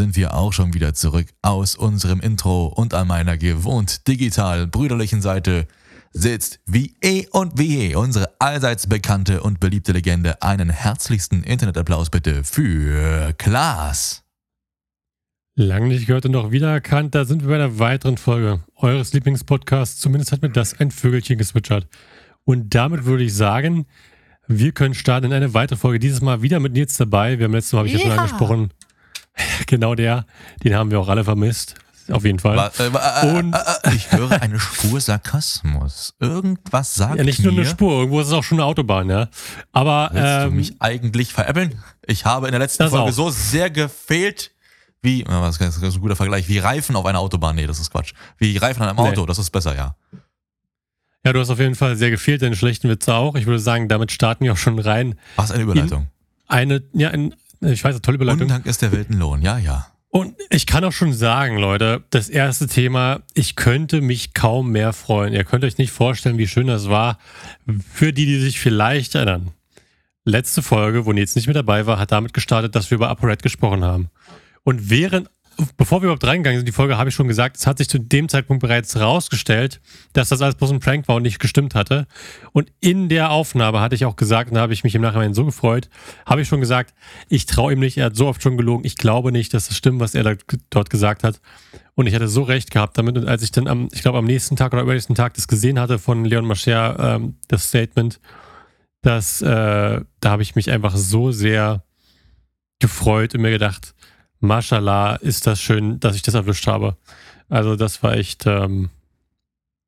Sind wir auch schon wieder zurück aus unserem Intro und an meiner gewohnt digital brüderlichen Seite sitzt wie eh und wie je unsere allseits bekannte und beliebte Legende. Einen herzlichsten Internetapplaus bitte für Klaas. Lang nicht gehört und noch wiedererkannt, da sind wir bei einer weiteren Folge eures Lieblingspodcasts. Zumindest hat mir das ein Vögelchen geswitchert. Und damit würde ich sagen, wir können starten in eine weitere Folge. Dieses Mal wieder mit Nils dabei. Wir haben letztes Mal, habe ich ja schon Ja. angesprochen, genau der, den haben wir auch alle vermisst. Auf jeden Fall. Äh, äh, Und- äh, äh, ich höre eine Spur Sarkasmus. Irgendwas sagt ja, nicht nur mir, eine Spur, irgendwo ist es auch schon eine Autobahn, ja. Aber Willst du ähm, mich eigentlich veräppeln? Ich habe in der letzten Folge auch. so sehr gefehlt, wie, was das ist ein guter Vergleich, wie Reifen auf einer Autobahn. Nee, das ist Quatsch. Wie Reifen an einem Nee. Auto, das ist besser, ja. ja, du hast auf jeden Fall sehr gefehlt, deine schlechten Witze auch. Ich würde sagen, damit starten wir auch schon rein. Was eine Überleitung. Eine, ja, ein, ich weiß, tolle Überleitung. Undank ist der wilden Lohn, ja, ja. Und ich kann auch schon sagen, Leute, das erste Thema, ich könnte mich kaum mehr freuen. Ihr könnt euch nicht vorstellen, wie schön das war. Für die, die sich vielleicht erinnern. Letzte Folge, wo Nils nicht mit dabei war, hat damit gestartet, dass wir über ApoRed gesprochen haben. Und während, bevor wir überhaupt reingegangen sind, die Folge habe ich schon gesagt, es hat sich zu dem Zeitpunkt bereits rausgestellt, dass das alles bloß ein Prank war und nicht gestimmt hatte. Und in der Aufnahme hatte ich auch gesagt, und da habe ich mich im Nachhinein so gefreut, habe ich schon gesagt, ich traue ihm nicht, er hat so oft schon gelogen, ich glaube nicht, dass das stimmt, was er da, dort gesagt hat. Und ich hatte so recht gehabt damit. Und als ich dann am, ich glaube, am nächsten Tag oder übernächsten Tag das gesehen hatte von Leon Mascher, ähm, das Statement, dass, äh, da habe ich mich einfach so sehr gefreut und mir gedacht, Mashallah, ist das schön, dass ich das erwischt habe. Also das war echt, ähm,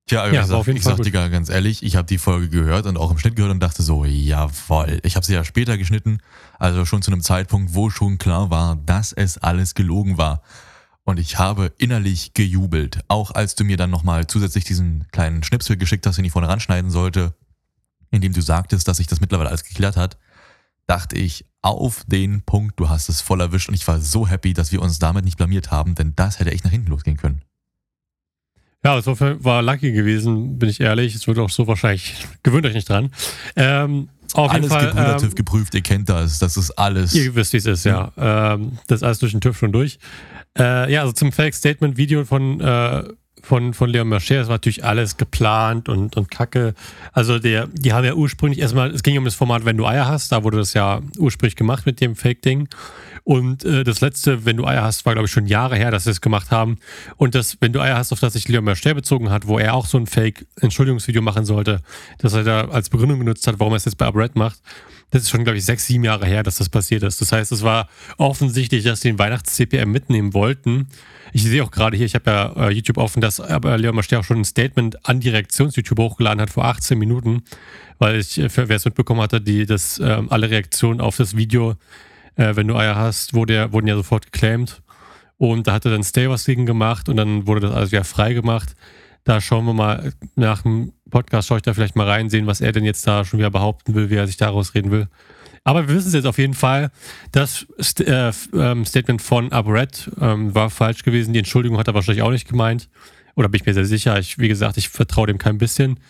Tja, Ja, gesagt, jeden ich Fall sag dir ganz ehrlich, ich habe die Folge gehört und auch im Schnitt gehört und dachte so, jawoll. Ich habe sie ja später geschnitten, also schon zu einem Zeitpunkt, wo schon klar war, dass es alles gelogen war. Und ich habe innerlich gejubelt, auch als du mir dann nochmal zusätzlich diesen kleinen Schnipsel geschickt hast, den ich vorne ranschneiden sollte, in dem du sagtest, dass sich das mittlerweile alles geklärt hat, dachte ich, auf den Punkt, du hast es voll erwischt und ich war so happy, dass wir uns damit nicht blamiert haben, denn das hätte echt nach hinten losgehen können. Ja, es war, lucky gewesen, bin ich ehrlich. Es wird auch so wahrscheinlich, gewöhnt euch nicht dran. Ähm, auf alles jeden Fall. gebrüder TÜV Ähm, geprüft, ihr kennt das, das ist alles. ihr wisst, wie es ist, ja. Ähm, das ist alles durch den TÜV schon durch. Äh, ja, also zum Fake-Statement-Video von, äh, von, von Leon Mascher, das war natürlich alles geplant und, und kacke. Also der, die haben ja ursprünglich erstmal, es ging um das Format, wenn du Eier hast, da wurde das ja ursprünglich gemacht mit dem Fake-Ding. Und äh, das letzte, wenn du Eier hast, war glaube ich schon Jahre her, dass sie es gemacht haben. Und das, wenn du Eier hast, auf das sich Leon Mascher bezogen hat, wo er auch so ein Fake-Entschuldigungsvideo machen sollte, das er da als Begründung genutzt hat, warum er es jetzt bei Upred macht, das ist schon, glaube ich, sechs, sieben Jahre her, dass das passiert ist. Das heißt, es war offensichtlich, dass sie den Weihnachts-CPM mitnehmen wollten. Ich sehe auch gerade hier, ich habe ja äh, YouTube offen, dass aber Leon Mascher auch schon ein Statement an die Reaktions-YouTube hochgeladen hat vor 18 Minuten, weil ich, äh, wer es mitbekommen hatte, die das ähm, alle Reaktionen auf das Video, äh, wenn du Eier hast, wurde, wurden ja sofort geclaimed. Und da hatte dann Stay was gegen gemacht und dann wurde das alles wieder frei gemacht. Da schauen wir mal nach dem Podcast, schaue ich da vielleicht mal rein, sehen, was er denn jetzt da schon wieder behaupten will, wie er sich daraus reden will. Aber wir wissen es jetzt auf jeden Fall. Das St äh, ähm, Statement von ApoRed ähm, war falsch gewesen. Die Entschuldigung hat er wahrscheinlich auch nicht gemeint. Oder bin ich mir sehr sicher. Ich, wie gesagt, ich vertraue dem kein bisschen.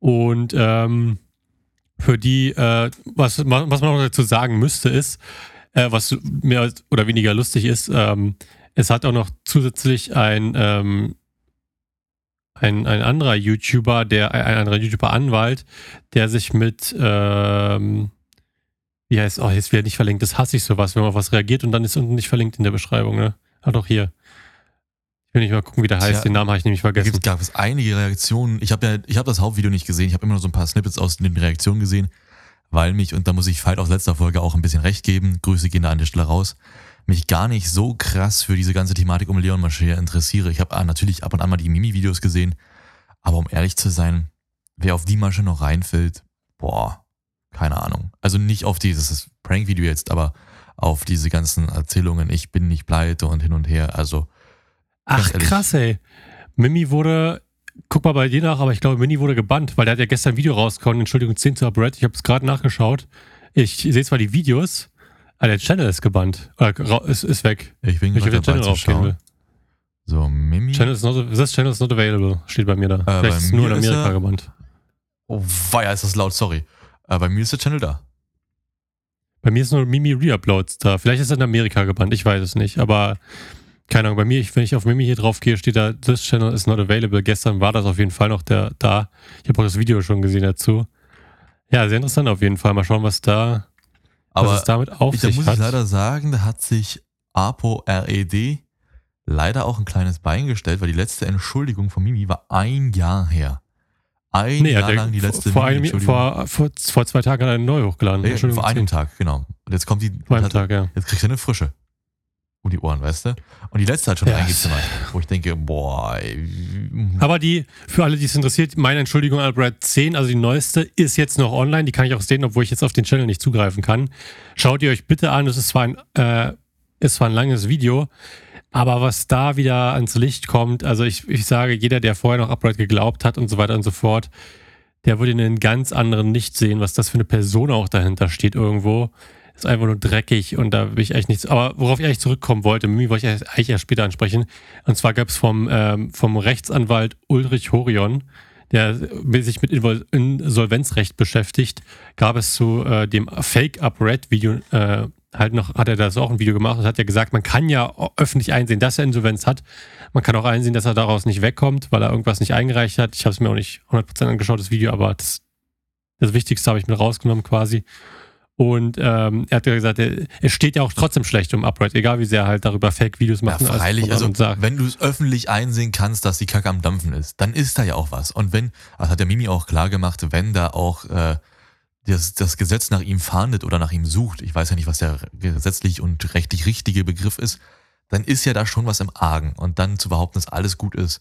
Und ähm, für die, äh, was, was man noch dazu sagen müsste, ist, äh, was mehr oder weniger lustig ist, ähm, es hat auch noch zusätzlich ein, ähm, ein, ein anderer YouTuber, der, ein anderer YouTuber-Anwalt, der sich mit, ähm, wie heißt, oh, jetzt wieder nicht verlinkt, das hasse ich sowas, wenn man auf was reagiert und dann ist unten nicht verlinkt in der Beschreibung, ne? Ah, doch hier. Ich will nicht mal gucken, wie der heißt, Tja, den Namen habe ich nämlich vergessen. gibt, gab es einige Reaktionen. Ich habe ja, ich habe das Hauptvideo nicht gesehen. Ich habe immer nur so ein paar Snippets aus den Reaktionen gesehen. weil mich, und da muss ich Fight aus letzter Folge auch ein bisschen recht geben, Grüße gehen da an der Stelle raus, mich gar nicht so krass für diese ganze Thematik um Leon Mascher interessiere. Ich habe ah, natürlich ab und an mal die Mimi-Videos gesehen, aber um ehrlich zu sein, wer auf die Masche noch reinfällt, boah, keine Ahnung. Also nicht auf dieses Prank-Video jetzt, aber auf diese ganzen Erzählungen, ich bin nicht pleite und hin und her. Also. Ach, ehrlich, krass, ey. Mimi wurde, guck mal bei dir nach, aber ich glaube, Mimi wurde gebannt, weil der hat ja gestern ein Video rausgekommen, Entschuldigung, 10 zu Brett. Ich habe es gerade nachgeschaut. Ich sehe zwar die Videos, aber der Channel ist gebannt. Oder ist, ist weg. Ich bin gerade dabei zu schauen. So, Mimi. Channel is not, this channel is not available, steht bei mir da. Äh, Vielleicht ist es nur in Amerika er, gebannt. Oh, weia, ist das laut, sorry. Äh, bei mir ist der Channel da. Bei mir ist nur Mimi Reuploads da. Vielleicht ist er in Amerika gebannt, ich weiß es nicht. Aber keine Ahnung, bei mir, wenn ich auf Mimi hier drauf gehe, steht da, this channel is not available. Gestern war das auf jeden Fall noch der, da. Ich habe auch das Video schon gesehen dazu. Ja, sehr interessant auf jeden Fall. Mal schauen, was da, Aber was es damit auf ich, sich da muss hat. ich leider sagen, da hat sich Apo RED leider auch ein kleines Bein gestellt, weil die letzte Entschuldigung von Mimi war ein Jahr her. Ein nee, Jahr lang die letzte vor, einem, vor, vor, vor, zwei Tagen hat er eine neue hochgeladen. Nee, vor einem Tag, genau. Und jetzt kommt die. Vor einem Tag, ja. Jetzt kriegt er eine frische. Um die Ohren, weißt du? Und die letzte hat schon ja. reingezimmert, wo ich denke, boah. Ey. Aber die, für alle, die es interessiert, meine Entschuldigung, Albert 10, also die neueste, ist jetzt noch online. Die kann ich auch sehen, obwohl ich jetzt auf den Channel nicht zugreifen kann. Schaut ihr euch bitte an. Es ist zwar ein, äh, ist zwar ein langes Video, aber was da wieder ans Licht kommt, also ich, ich sage, jeder, der vorher noch Upright geglaubt hat und so weiter und so fort, der würde einen ganz anderen Licht sehen, was das für eine Person auch dahinter steht irgendwo. Ist einfach nur dreckig und da will ich eigentlich nichts. Aber worauf ich eigentlich zurückkommen wollte, Mimi wollte ich eigentlich erst später ansprechen. Und zwar gab es vom, ähm, vom Rechtsanwalt Ulrich Horion, der sich mit Insolvenzrecht beschäftigt, gab es zu äh, dem Fake-Up-Red-Video äh, halt noch, hat er das auch ein Video gemacht und hat ja gesagt, man kann ja öffentlich einsehen, dass er Insolvenz hat. Man kann auch einsehen, dass er daraus nicht wegkommt, weil er irgendwas nicht eingereicht hat. Ich habe es mir auch nicht 100% angeschaut, das Video, aber das, das Wichtigste habe ich mir rausgenommen quasi. Und ähm, er hat ja gesagt, er, steht ja auch trotzdem schlecht um Upright, egal wie sehr er halt darüber Fake-Videos macht. Ja, freilich, also wenn du es öffentlich einsehen kannst, dass die Kacke am Dampfen ist, dann ist da ja auch was. Und wenn, das hat der Mimi auch klar gemacht, wenn da auch äh, das, das Gesetz nach ihm fahndet oder nach ihm sucht, ich weiß ja nicht, was der gesetzlich und rechtlich richtige Begriff ist, dann ist ja da schon was im Argen. Und dann zu behaupten, dass alles gut ist.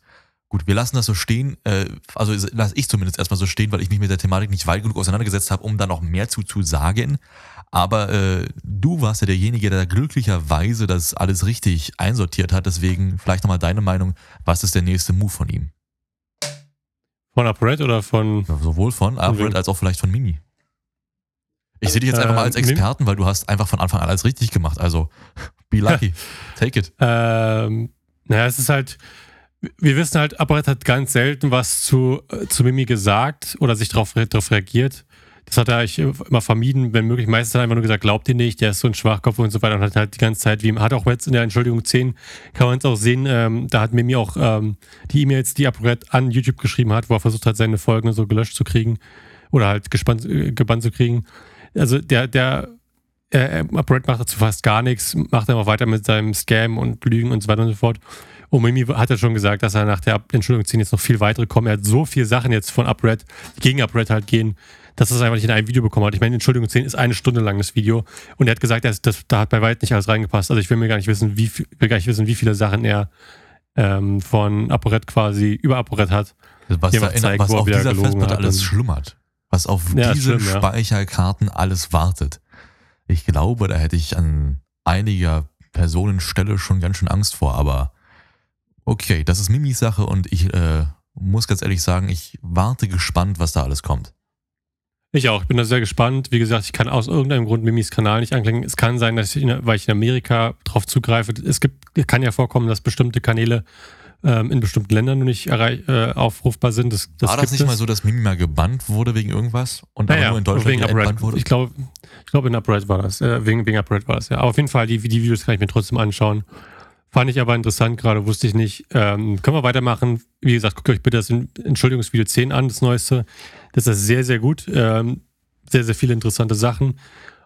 Gut, wir lassen das so stehen, äh, also lasse ich zumindest erstmal so stehen, weil ich mich mit der Thematik nicht weit genug auseinandergesetzt habe, um da noch mehr zu, zu sagen. Aber äh, du warst ja derjenige, der glücklicherweise das alles richtig einsortiert hat. Deswegen vielleicht nochmal deine Meinung, was ist der nächste Move von ihm? Von UpRed oder von... Ja, sowohl von UpRed als auch vielleicht von Mimi. Ich sehe dich jetzt einfach mal als ähm, Experten, weil du hast einfach von Anfang an alles richtig gemacht. Also, be lucky. Take it. Ähm, naja, es ist halt, wir wissen halt, Apparat hat ganz selten was zu, äh, zu Mimi gesagt oder sich darauf drauf reagiert. Das hat er eigentlich immer vermieden, wenn möglich. Meistens hat er einfach nur gesagt, glaubt ihr nicht, der ist so ein Schwachkopf und so weiter. Und hat halt die ganze Zeit, wie hat auch jetzt in der Entschuldigung 10, kann man es auch sehen, ähm, da hat Mimi auch ähm, die E-Mails, die Apparat an YouTube geschrieben hat, wo er versucht hat, seine Folgen so gelöscht zu kriegen oder halt gespannt, äh, gebannt zu kriegen also der, der äh, Brett macht dazu fast gar nichts, macht einfach weiter mit seinem Scam und Lügen und so weiter und so fort. Und Mimi hat ja schon gesagt, dass er nach der Entschuldigung 10 jetzt noch viel weitere kommen. Er hat so viele Sachen jetzt von UpRed, gegen UpRed halt gehen, dass er es einfach nicht in einem Video bekommen hat. Ich meine, Entschuldigung 10 ist eine Stunde lang das Video. Und er hat gesagt, dass, dass, da hat bei weitem nicht alles reingepasst. Also ich will mir gar nicht wissen, wie, will gar nicht wissen, wie viele Sachen er ähm, von ApoRed quasi über ApoRed hat. Was, da zeigt, was auf dieser Festplatte alles schlummert was auf ja, diese schlimm, Speicherkarten alles wartet. Ich glaube, da hätte ich an einiger Personenstelle schon ganz schön Angst vor, aber okay, das ist Mimis Sache und ich äh, muss ganz ehrlich sagen, ich warte gespannt, was da alles kommt. Ich auch, ich bin da sehr gespannt. Wie gesagt, ich kann aus irgendeinem Grund Mimis Kanal nicht anklicken. Es kann sein, dass ich, in, weil ich in Amerika drauf zugreife. Es gibt, kann ja vorkommen, dass bestimmte Kanäle ähm, in bestimmten Ländern noch nicht äh, aufrufbar sind. Das, das War das nicht es. mal so, dass Mimi mal gebannt wurde wegen irgendwas und naja, aber nur in Deutschland gebannt wurde? Ich glaube, ich glaube in Upright war das. Äh, wegen, wegen Upright war das, ja. Aber auf jeden Fall, die, die Videos kann ich mir trotzdem anschauen. Fand ich aber interessant, gerade wusste ich nicht. Ähm, können wir weitermachen? Wie gesagt, guckt euch bitte das Entschuldigungsvideo 10 an, das neueste. Das ist sehr, sehr gut. Ähm, sehr, sehr viele interessante Sachen.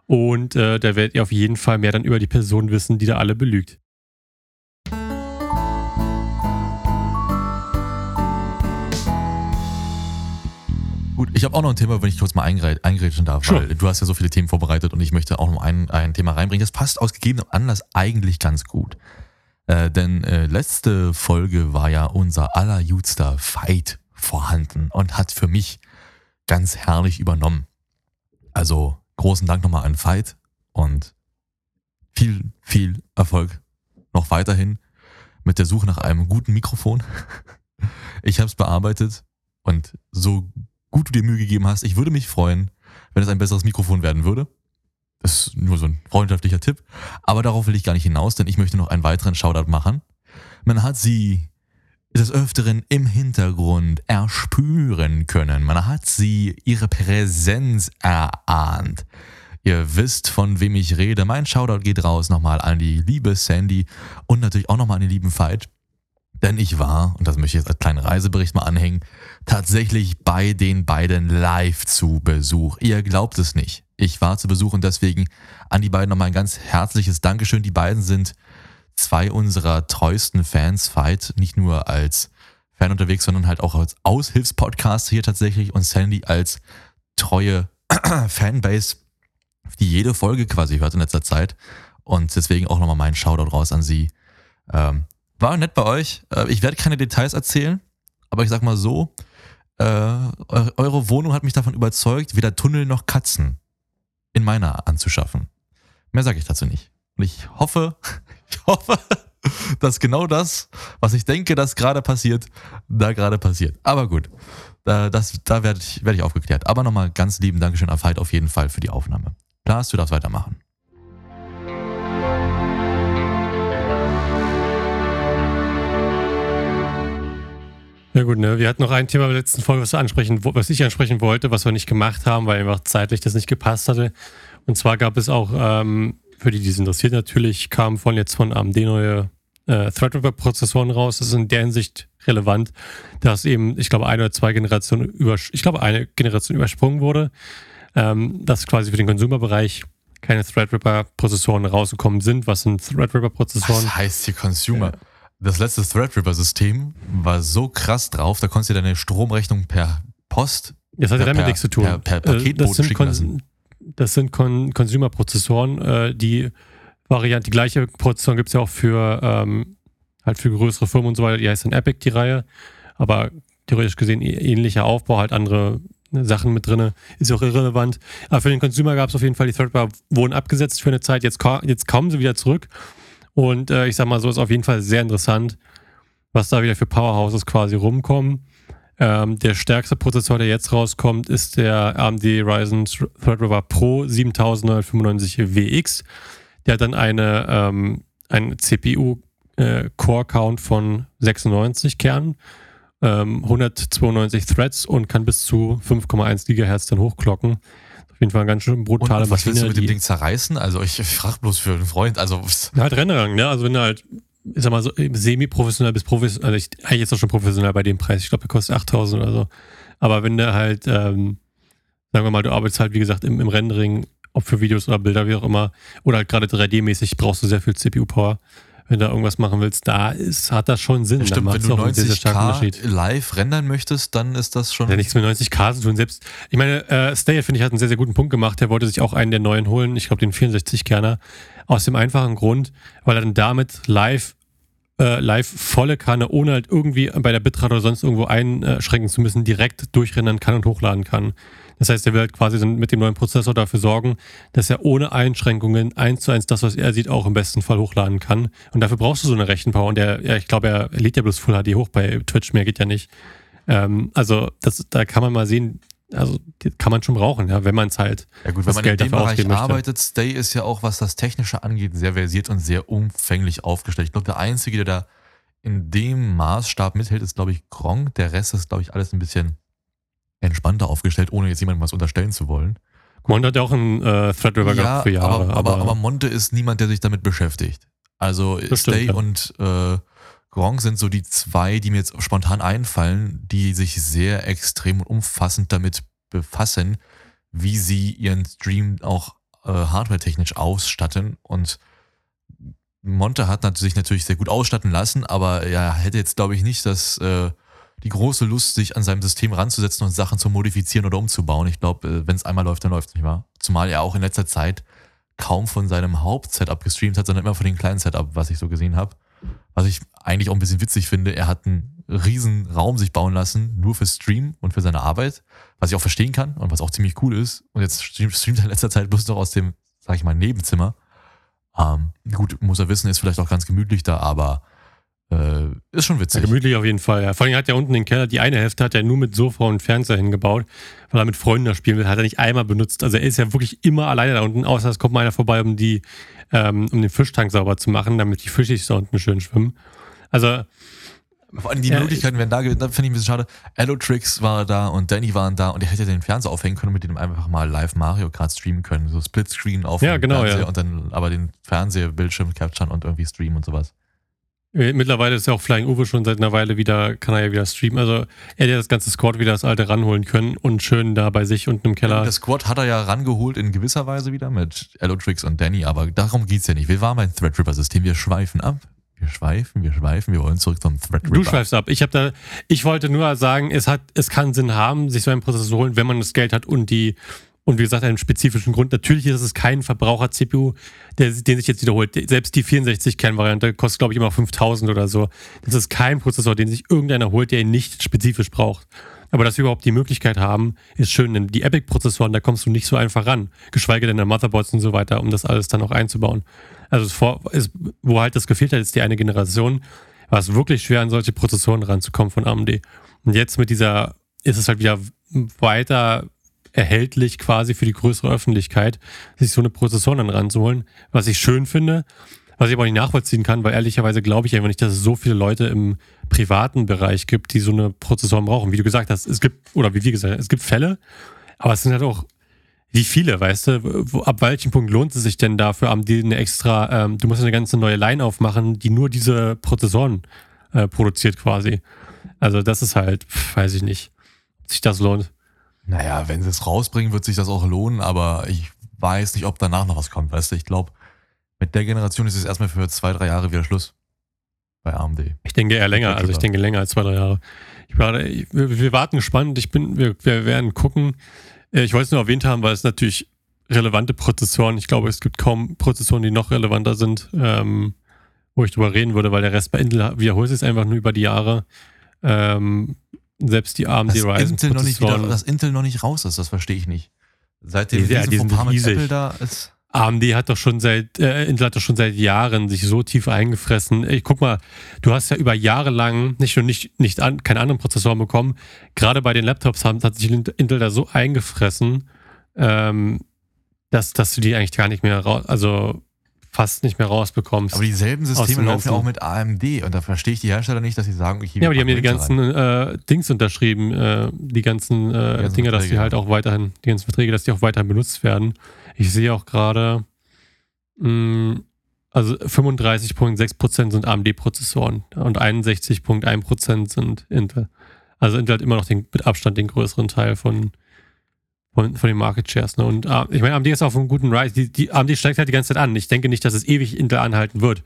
Und äh, da werdet ihr auf jeden Fall mehr dann über die Person wissen, die da alle belügt. Gut, ich habe auch noch ein Thema, wenn ich kurz mal eingrätschen darf, Sure. weil du hast ja so viele Themen vorbereitet und ich möchte auch noch ein, ein Thema reinbringen. Das passt aus gegebenem Anlass eigentlich ganz gut. Äh, denn äh, letzte Folge war ja unser allerjudster Fight vorhanden und hat für mich ganz herrlich übernommen. Also großen Dank nochmal an Fight und viel, viel Erfolg noch weiterhin mit der Suche nach einem guten Mikrofon. Ich habe es bearbeitet und so gut du dir Mühe gegeben hast, ich würde mich freuen, wenn es ein besseres Mikrofon werden würde. Das ist nur so ein freundschaftlicher Tipp. Aber darauf will ich gar nicht hinaus, denn ich möchte noch einen weiteren Shoutout machen. Man hat sie des Öfteren im Hintergrund erspüren können. Man hat sie ihre Präsenz erahnt. Ihr wisst, von wem ich rede. Mein Shoutout geht raus nochmal an die liebe Sandy und natürlich auch nochmal an den lieben Veit. Denn ich war, und das möchte ich jetzt als kleinen Reisebericht mal anhängen, tatsächlich bei den beiden live zu Besuch. Ihr glaubt es nicht. Ich war zu Besuch und deswegen an die beiden nochmal ein ganz herzliches Dankeschön. Die beiden sind zwei unserer treuesten Fans, Veit, nicht nur als Fan unterwegs, sondern halt auch als Aushilfspodcast hier tatsächlich und Sandy als treue Fanbase, die jede Folge quasi hört in letzter Zeit. Und deswegen auch nochmal mein Shoutout raus an sie. Ähm, war nett bei euch. Äh, ich werde keine Details erzählen, aber ich sag mal so, äh, eu- eure Wohnung hat mich davon überzeugt, weder Tunnel noch Katzen in meiner anzuschaffen. Mehr sage ich dazu nicht. Und ich hoffe, ich hoffe, dass genau das, was ich denke, dass gerade passiert, da gerade passiert. Aber gut, da, das, da werde ich, werd ich aufgeklärt. Aber nochmal ganz lieben Dankeschön an Veit auf jeden Fall für die Aufnahme. Lars, du darfst weitermachen. Ja gut, ne? Wir hatten noch ein Thema bei der letzten Folge, was, wir ansprechen, was ich ansprechen wollte, was wir nicht gemacht haben, weil einfach zeitlich das nicht gepasst hatte. Und zwar gab es auch, ähm, für die, die es interessiert natürlich, kamen von jetzt von AMD neue äh, Threadripper-Prozessoren raus. Das ist in der Hinsicht relevant, dass eben, ich glaube, eine oder zwei Generationen über, ich glaube, eine Generation übersprungen wurde, ähm, dass quasi für den Consumer-Bereich keine Threadripper-Prozessoren rausgekommen sind. Was sind Threadripper-Prozessoren? Was heißt hier Consumer? Das letzte Threadripper-System war so krass drauf, da konntest du deine Stromrechnung per Post Das hat ja per- damit nichts zu tun. per- per Äh, Paketboot das sind, schicken Kon lassen. das sind Kon Consumer-Prozessoren. Äh, die Variante, die gleiche Prozessoren gibt es ja auch für ähm, halt für größere Firmen und so weiter. Die heißt dann Epic, die Reihe. Aber theoretisch gesehen ähnlicher Aufbau, halt andere ne, Sachen mit drin. Ist auch irrelevant. Aber für den Consumer gab es auf jeden Fall, die Threadbar wurden abgesetzt für eine Zeit. Jetzt, jetzt kommen sie wieder zurück. Und äh, ich sag mal so, ist auf jeden Fall sehr interessant, was da wieder für Powerhouses quasi rumkommen. Ähm, der stärkste Prozessor, der jetzt rauskommt, ist der AMD Ryzen Threadripper Pro 7995 WX. Der hat dann eine, ähm, einen CPU-Core-Count von 96 Kernen, ähm, 192 Threads und kann bis zu 5,1 GHz dann hochklocken. Jeden Fall eine ganz schön brutale und was willst du Maschine, mit dem Ding zerreißen? Also ich, ich frage bloß für einen Freund. Also was- Halt Rennrang, ne? Also wenn du halt, ich sag mal so, semi-professionell bis professionell, also ich, eigentlich ist das schon professionell bei dem Preis. Ich glaube, der kostet 8000 oder so. Aber wenn du halt, ähm, sagen wir mal, du arbeitest halt, wie gesagt, im, im Rendering, ob für Videos oder Bilder, wie auch immer, oder halt gerade 3D-mäßig, brauchst du sehr viel CPU-Power. Wenn du da irgendwas machen willst, da ist, hat das schon Sinn. da stimmt, wenn du auch einen sehr, sehr starken 90k Unterschied. live rendern möchtest, dann ist das schon. Ja nichts mit 90k zu tun. Selbst, ich meine, äh, Stay, finde ich, hat einen sehr, sehr guten Punkt gemacht. Er wollte sich auch einen der neuen holen, ich glaube den 64-Kerner, aus dem einfachen Grund, weil er dann damit live, äh, live volle Kanne, ohne halt irgendwie bei der Bitrate oder sonst irgendwo einschränken zu müssen, direkt durchrendern kann und hochladen kann. Das heißt, er will halt quasi dann mit dem neuen Prozessor dafür sorgen, dass er ohne Einschränkungen eins zu eins das, was er sieht, auch im besten Fall hochladen kann. Und dafür brauchst du so eine Rechenpower. Und der, ja, ich glaube, er lädt ja bloß Full HD hoch bei Twitch, mehr geht ja nicht. Ähm, also, das, da kann man mal sehen, also kann man schon brauchen, ja, wenn man es halt. ja gut, wenn man Geld in dem Bereich arbeitet, Stay ist ja auch, was das Technische angeht, sehr versiert und sehr umfänglich aufgestellt. Ich glaube, der Einzige, der da in dem Maßstab mithält, ist, glaube ich, Gronk. Der Rest ist, glaube ich, alles ein bisschen entspannter aufgestellt, ohne jetzt jemandem was unterstellen zu wollen. Mon hat ja auch einen äh, Threadripper gehabt für Jahre. aber, aber, aber Monte ist niemand, der sich damit beschäftigt. Also Stay stimmt, ja. und äh, Gronk sind so die zwei, die mir jetzt spontan einfallen, die sich sehr extrem und umfassend damit befassen, wie sie ihren Stream auch äh, hardware-technisch ausstatten. Und Monte hat sich natürlich sehr gut ausstatten lassen, aber er hätte jetzt, glaube ich, nicht das, äh, die große Lust, sich an seinem System ranzusetzen und Sachen zu modifizieren oder umzubauen. Ich glaube, wenn es einmal läuft, dann läuft es nicht wahr? Zumal er auch in letzter Zeit kaum von seinem Hauptsetup gestreamt hat, sondern immer von dem kleinen Setup, was ich so gesehen habe. Was ich eigentlich auch ein bisschen witzig finde, er hat einen riesen Raum sich bauen lassen, nur für Stream und für seine Arbeit, was ich auch verstehen kann und was auch ziemlich cool ist. Und jetzt streamt, streamt er in letzter Zeit bloß noch aus dem, sag ich mal, Nebenzimmer. Ähm, gut, muss er wissen, ist vielleicht auch ganz gemütlich da, aber äh, ist schon witzig. Ja, gemütlich auf jeden Fall. Ja. Vor allem hat er unten den Keller, die eine Hälfte hat er nur mit Sofa und Fernseher hingebaut, weil er mit Freunden da spielen will, hat er nicht einmal benutzt. Also er ist ja wirklich immer alleine da unten, außer es kommt mal einer vorbei, um die, ähm, um den Fischtank sauber zu machen, damit die Fische da unten schön schwimmen. Also vor allem die Ja, Möglichkeiten werden da gewesen, da finde ich ein bisschen schade. Allotrix war da und Danny waren da und er hätte den Fernseher aufhängen können und mit dem einfach mal live Mario Kart streamen können. So Splitscreen auf Ja, dem genau, Fernseher ja. und dann aber den Fernsehbildschirm capturen und irgendwie streamen und sowas. Äh, Mittlerweile ist ja auch Flying Uwe schon seit einer Weile wieder, kann er ja wieder streamen. Also er hätte das ganze Squad wieder das alte ranholen können und schön da bei sich unten im Keller. Das Squad hat er ja rangeholt in gewisser Weise wieder mit Allotrix und Danny, aber darum geht's ja nicht. Wir waren beim Threadripper-System, wir schweifen ab. Wir schweifen, wir schweifen, wir wollen zurück zum Threadripper. Du schweifst ab. Ich habe da, ich wollte nur sagen, es hat, es kann Sinn haben, sich so einen Prozessor zu holen, wenn man das Geld hat und die, und wie gesagt, einen spezifischen Grund. Natürlich ist es kein Verbraucher-CPU, den sich jetzt wiederholt. Selbst die 64-Kern-Variante kostet, glaube ich, immer 5000 oder so. Das ist kein Prozessor, den sich irgendeiner holt, der ihn nicht spezifisch braucht. Aber dass wir überhaupt die Möglichkeit haben, ist schön, denn die Epic-Prozessoren, da kommst du nicht so einfach ran. Geschweige denn der Motherboards und so weiter, um das alles dann auch einzubauen. Also vor, ist, wo halt das gefehlt hat, ist die eine Generation, war es wirklich schwer, an solche Prozessoren ranzukommen von AMD. Und jetzt mit dieser ist es halt wieder weiter erhältlich quasi für die größere Öffentlichkeit, sich so eine Prozessoren dann ranzuholen, was ich schön finde, was ich aber nicht nachvollziehen kann, weil ehrlicherweise glaube ich einfach nicht, dass es so viele Leute im privaten Bereich gibt, die so eine Prozessoren brauchen. Wie du gesagt hast, es gibt, oder wie wir gesagt haben, es gibt Fälle, aber es sind halt auch wie viele, weißt du? Ab welchem Punkt lohnt es sich denn dafür, AMD eine extra, ähm, du musst eine ganze neue Line aufmachen, die nur diese Prozessoren äh, produziert quasi. Also das ist halt, weiß ich nicht, ob sich das lohnt. Naja, wenn sie es rausbringen, wird sich das auch lohnen, aber ich weiß nicht, ob danach noch was kommt, weißt du? Ich glaube, mit der Generation ist es erstmal für zwei, drei Jahre wieder Schluss. Bei AMD. Ich denke eher länger, also ich denke länger als zwei, drei Jahre. Ich war, ich, wir, wir warten gespannt, ich bin, wir, wir werden gucken. Äh, Ich wollte es nur erwähnt haben, weil es natürlich relevante Prozessoren, ich glaube, es gibt kaum Prozessoren, die noch relevanter sind, ähm, wo ich drüber reden würde, weil der Rest bei Intel wiederholt sich einfach nur über die Jahre. Ähm, selbst die AMD Dass Ryzen Intel, noch nicht wieder, dass Intel noch nicht raus ist, das verstehe ich nicht. Seitdem Ja, Riesen die vom mit. Apple da ist. AMD hat doch schon seit, äh, Intel hat doch schon seit Jahren sich so tief eingefressen. Ich guck mal, du hast ja über Jahre lang nicht nur nicht, nicht an, keine anderen Prozessoren bekommen. Gerade bei den Laptops haben, hat sich Intel da so eingefressen, ähm, dass, dass du die eigentlich gar nicht mehr raus, also fast nicht mehr rausbekommst. Aber dieselben Systeme laufen ja auch mit AMD und da verstehe ich die Hersteller nicht, dass sie sagen, ich ja, aber die haben ja die ganzen äh, Dings unterschrieben, äh, die ganzen, äh, ganzen Dinge, dass die halt auch weiterhin, die ganzen Verträge, dass die auch weiterhin benutzt werden. Ich sehe auch gerade, mh, also 35,6% sind AMD-Prozessoren und 61,1% sind Intel. Also Intel hat immer noch den, mit Abstand den größeren Teil von, von, von den Market Shares. Ne? Und äh, ich meine, AMD ist auf einem guten Rise. Die, die AMD steigt halt die ganze Zeit an. Ich denke nicht, dass es ewig Intel anhalten wird.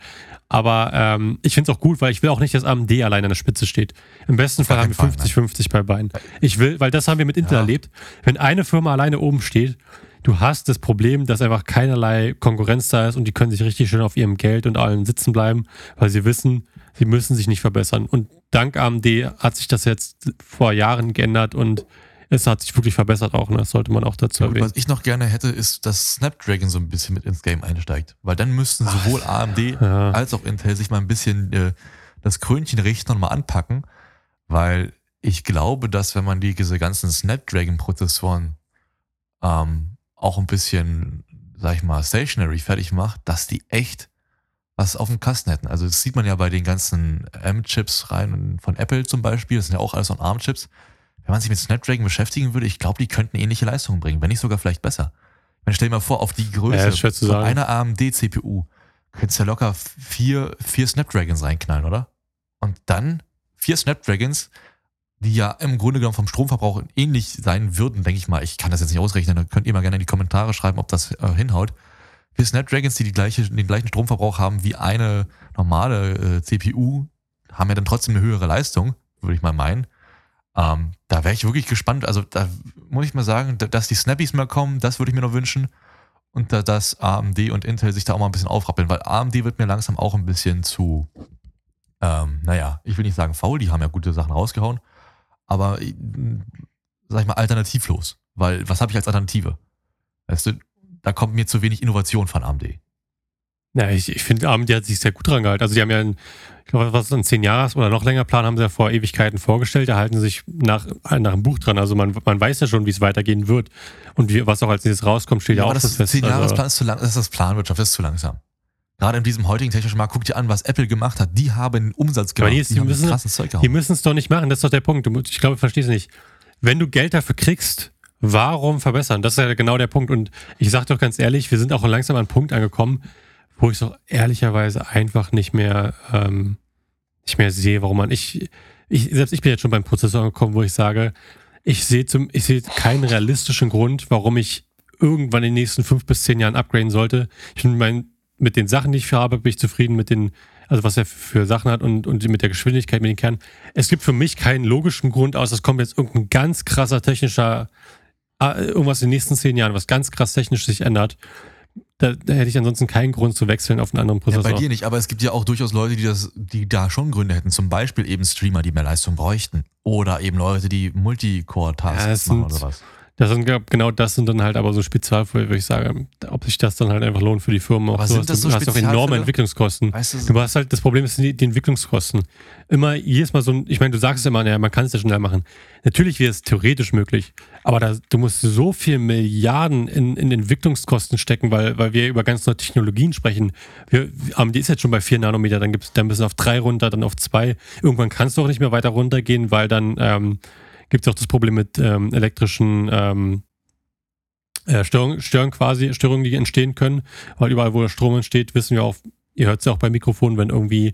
Aber ähm, ich finde es auch gut, weil ich will auch nicht, dass AMD allein an der Spitze steht. Im besten Fall haben wir keinen Fall, 50-50 bei beiden. Ich will, weil das haben wir mit Intel Ja. erlebt. Wenn eine Firma alleine oben steht, du hast das Problem, dass einfach keinerlei Konkurrenz da ist und die können sich richtig schön auf ihrem Geld und allen sitzen bleiben, weil sie wissen, sie müssen sich nicht verbessern. Und dank AMD hat sich das jetzt vor Jahren geändert und es hat sich wirklich verbessert auch. Ne? Das sollte man auch dazu erwähnen. was ich noch gerne hätte, ist, dass Snapdragon so ein bisschen mit ins Game einsteigt. Weil dann müssten sowohl AMD Ja. als auch Intel sich mal ein bisschen äh, das Krönchen richten und mal anpacken. Weil ich glaube, dass wenn man die, diese ganzen Snapdragon-Prozessoren ähm, auch ein bisschen, sag ich mal, stationary fertig macht, dass die echt was auf dem Kasten hätten. Also das sieht man ja bei den ganzen M-Chips rein von Apple zum Beispiel, das sind ja auch alles on ARM-Chips. Wenn man sich mit Snapdragon beschäftigen würde, ich glaube, die könnten ähnliche Leistungen bringen, wenn nicht sogar vielleicht besser. Ich meine, stell dir mal vor, auf die Größe Ja, von einer AMD-CPU könntest du ja locker vier, vier Snapdragons reinknallen, oder? Und dann vier Snapdragons, die ja im Grunde genommen vom Stromverbrauch ähnlich sein würden, denke ich mal. Ich kann das jetzt nicht ausrechnen, da könnt ihr mal gerne in die Kommentare schreiben, ob das äh, hinhaut. Vier Snapdragons, die, die gleiche, den gleichen Stromverbrauch haben wie eine normale äh, CPU, haben ja dann trotzdem eine höhere Leistung, würde ich mal meinen. Ähm, da wäre ich wirklich gespannt. Also da muss ich mal sagen, da- dass die Snappies mal kommen, das würde ich mir noch wünschen. Und da, dass AMD und Intel sich da auch mal ein bisschen aufrappeln, weil AMD wird mir langsam auch ein bisschen zu, ähm, naja, ich will nicht sagen faul, die haben ja gute Sachen rausgehauen, aber äh, sag ich mal alternativlos. Weil was habe ich als Alternative? Weißt du, da kommt mir zu wenig Innovation von AMD. Ja, ich, ich finde, AMD hat sich sehr gut dran gehalten. Also die haben ja, einen, ich glaube, was ist ein 10 Jahres oder noch länger Plan haben sie ja vor Ewigkeiten vorgestellt. Da halten sie sich nach, nach einem Buch dran. Also man, man weiß ja schon, wie es weitergehen wird. Und wie, was auch als nächstes rauskommt, steht ja, aber auch das fest. 10-Jahresplan Also, ist zu lang, das ist das Planwirtschaft, das ist zu langsam. Gerade in diesem heutigen technischen Markt, guck dir an, was Apple gemacht hat. Die haben den Umsatz Aber gemacht. die ist- die müssen- Zeug die gehauen. müssen es doch nicht machen. Das ist doch der Punkt. Ich glaube, du verstehst nicht. Wenn du Geld dafür kriegst, warum verbessern? Das ist ja genau der Punkt. Und ich sage doch ganz ehrlich, wir sind auch langsam an einen Punkt angekommen, wo ich so ehrlicherweise einfach nicht mehr, ähm, nicht mehr sehe, warum man. Ich, ich, selbst ich bin jetzt schon beim Prozessor angekommen, wo ich sage, ich sehe zum, ich sehe keinen realistischen Grund, warum ich irgendwann in den nächsten fünf bis zehn Jahren upgraden sollte. Ich bin mein, mit den Sachen, die ich habe, bin ich zufrieden mit den, also was er für Sachen hat und, und mit der Geschwindigkeit, mit den Kernen. Es gibt für mich keinen logischen Grund aus, es kommt jetzt irgendein ganz krasser technischer, äh, irgendwas in den nächsten zehn Jahren, was ganz krass technisch sich ändert. Da, da hätte ich ansonsten keinen Grund zu wechseln auf einen anderen Ja, Prozessor. bei dir nicht, aber es gibt ja auch durchaus Leute, die das, die da schon Gründe hätten. Zum Beispiel eben Streamer, die mehr Leistung bräuchten. Oder eben Leute, die Ja, Multicore-Tasks das machen oder was. Das sind genau das sind dann halt aber so Spezialfälle, würde ich sagen, ob sich das dann halt einfach lohnt für die Firmen. Auch Aber so, sind das so du hast auch enorme? Entwicklungskosten. Weißt du, Du hast halt, das Problem ist die, die Entwicklungskosten. Immer, jedes Mal so ein, ich meine, du sagst es immer, ja, man kann es ja schnell machen. Natürlich wäre es theoretisch möglich, aber da, du musst so viel Milliarden in, in Entwicklungskosten stecken, weil, weil wir über ganz neue Technologien sprechen. Wir, AMD ist jetzt schon bei 4 Nanometer, dann gibt's dann bis auf 3 runter, dann auf 2. Irgendwann kannst du auch nicht mehr weiter runtergehen, weil dann ähm, gibt es auch das Problem mit ähm, elektrischen ähm, äh, Störungen, Störungen quasi, Störungen, die entstehen können, weil überall, wo der Strom entsteht, wissen wir auch, ihr hört es ja auch bei Mikrofonen, wenn irgendwie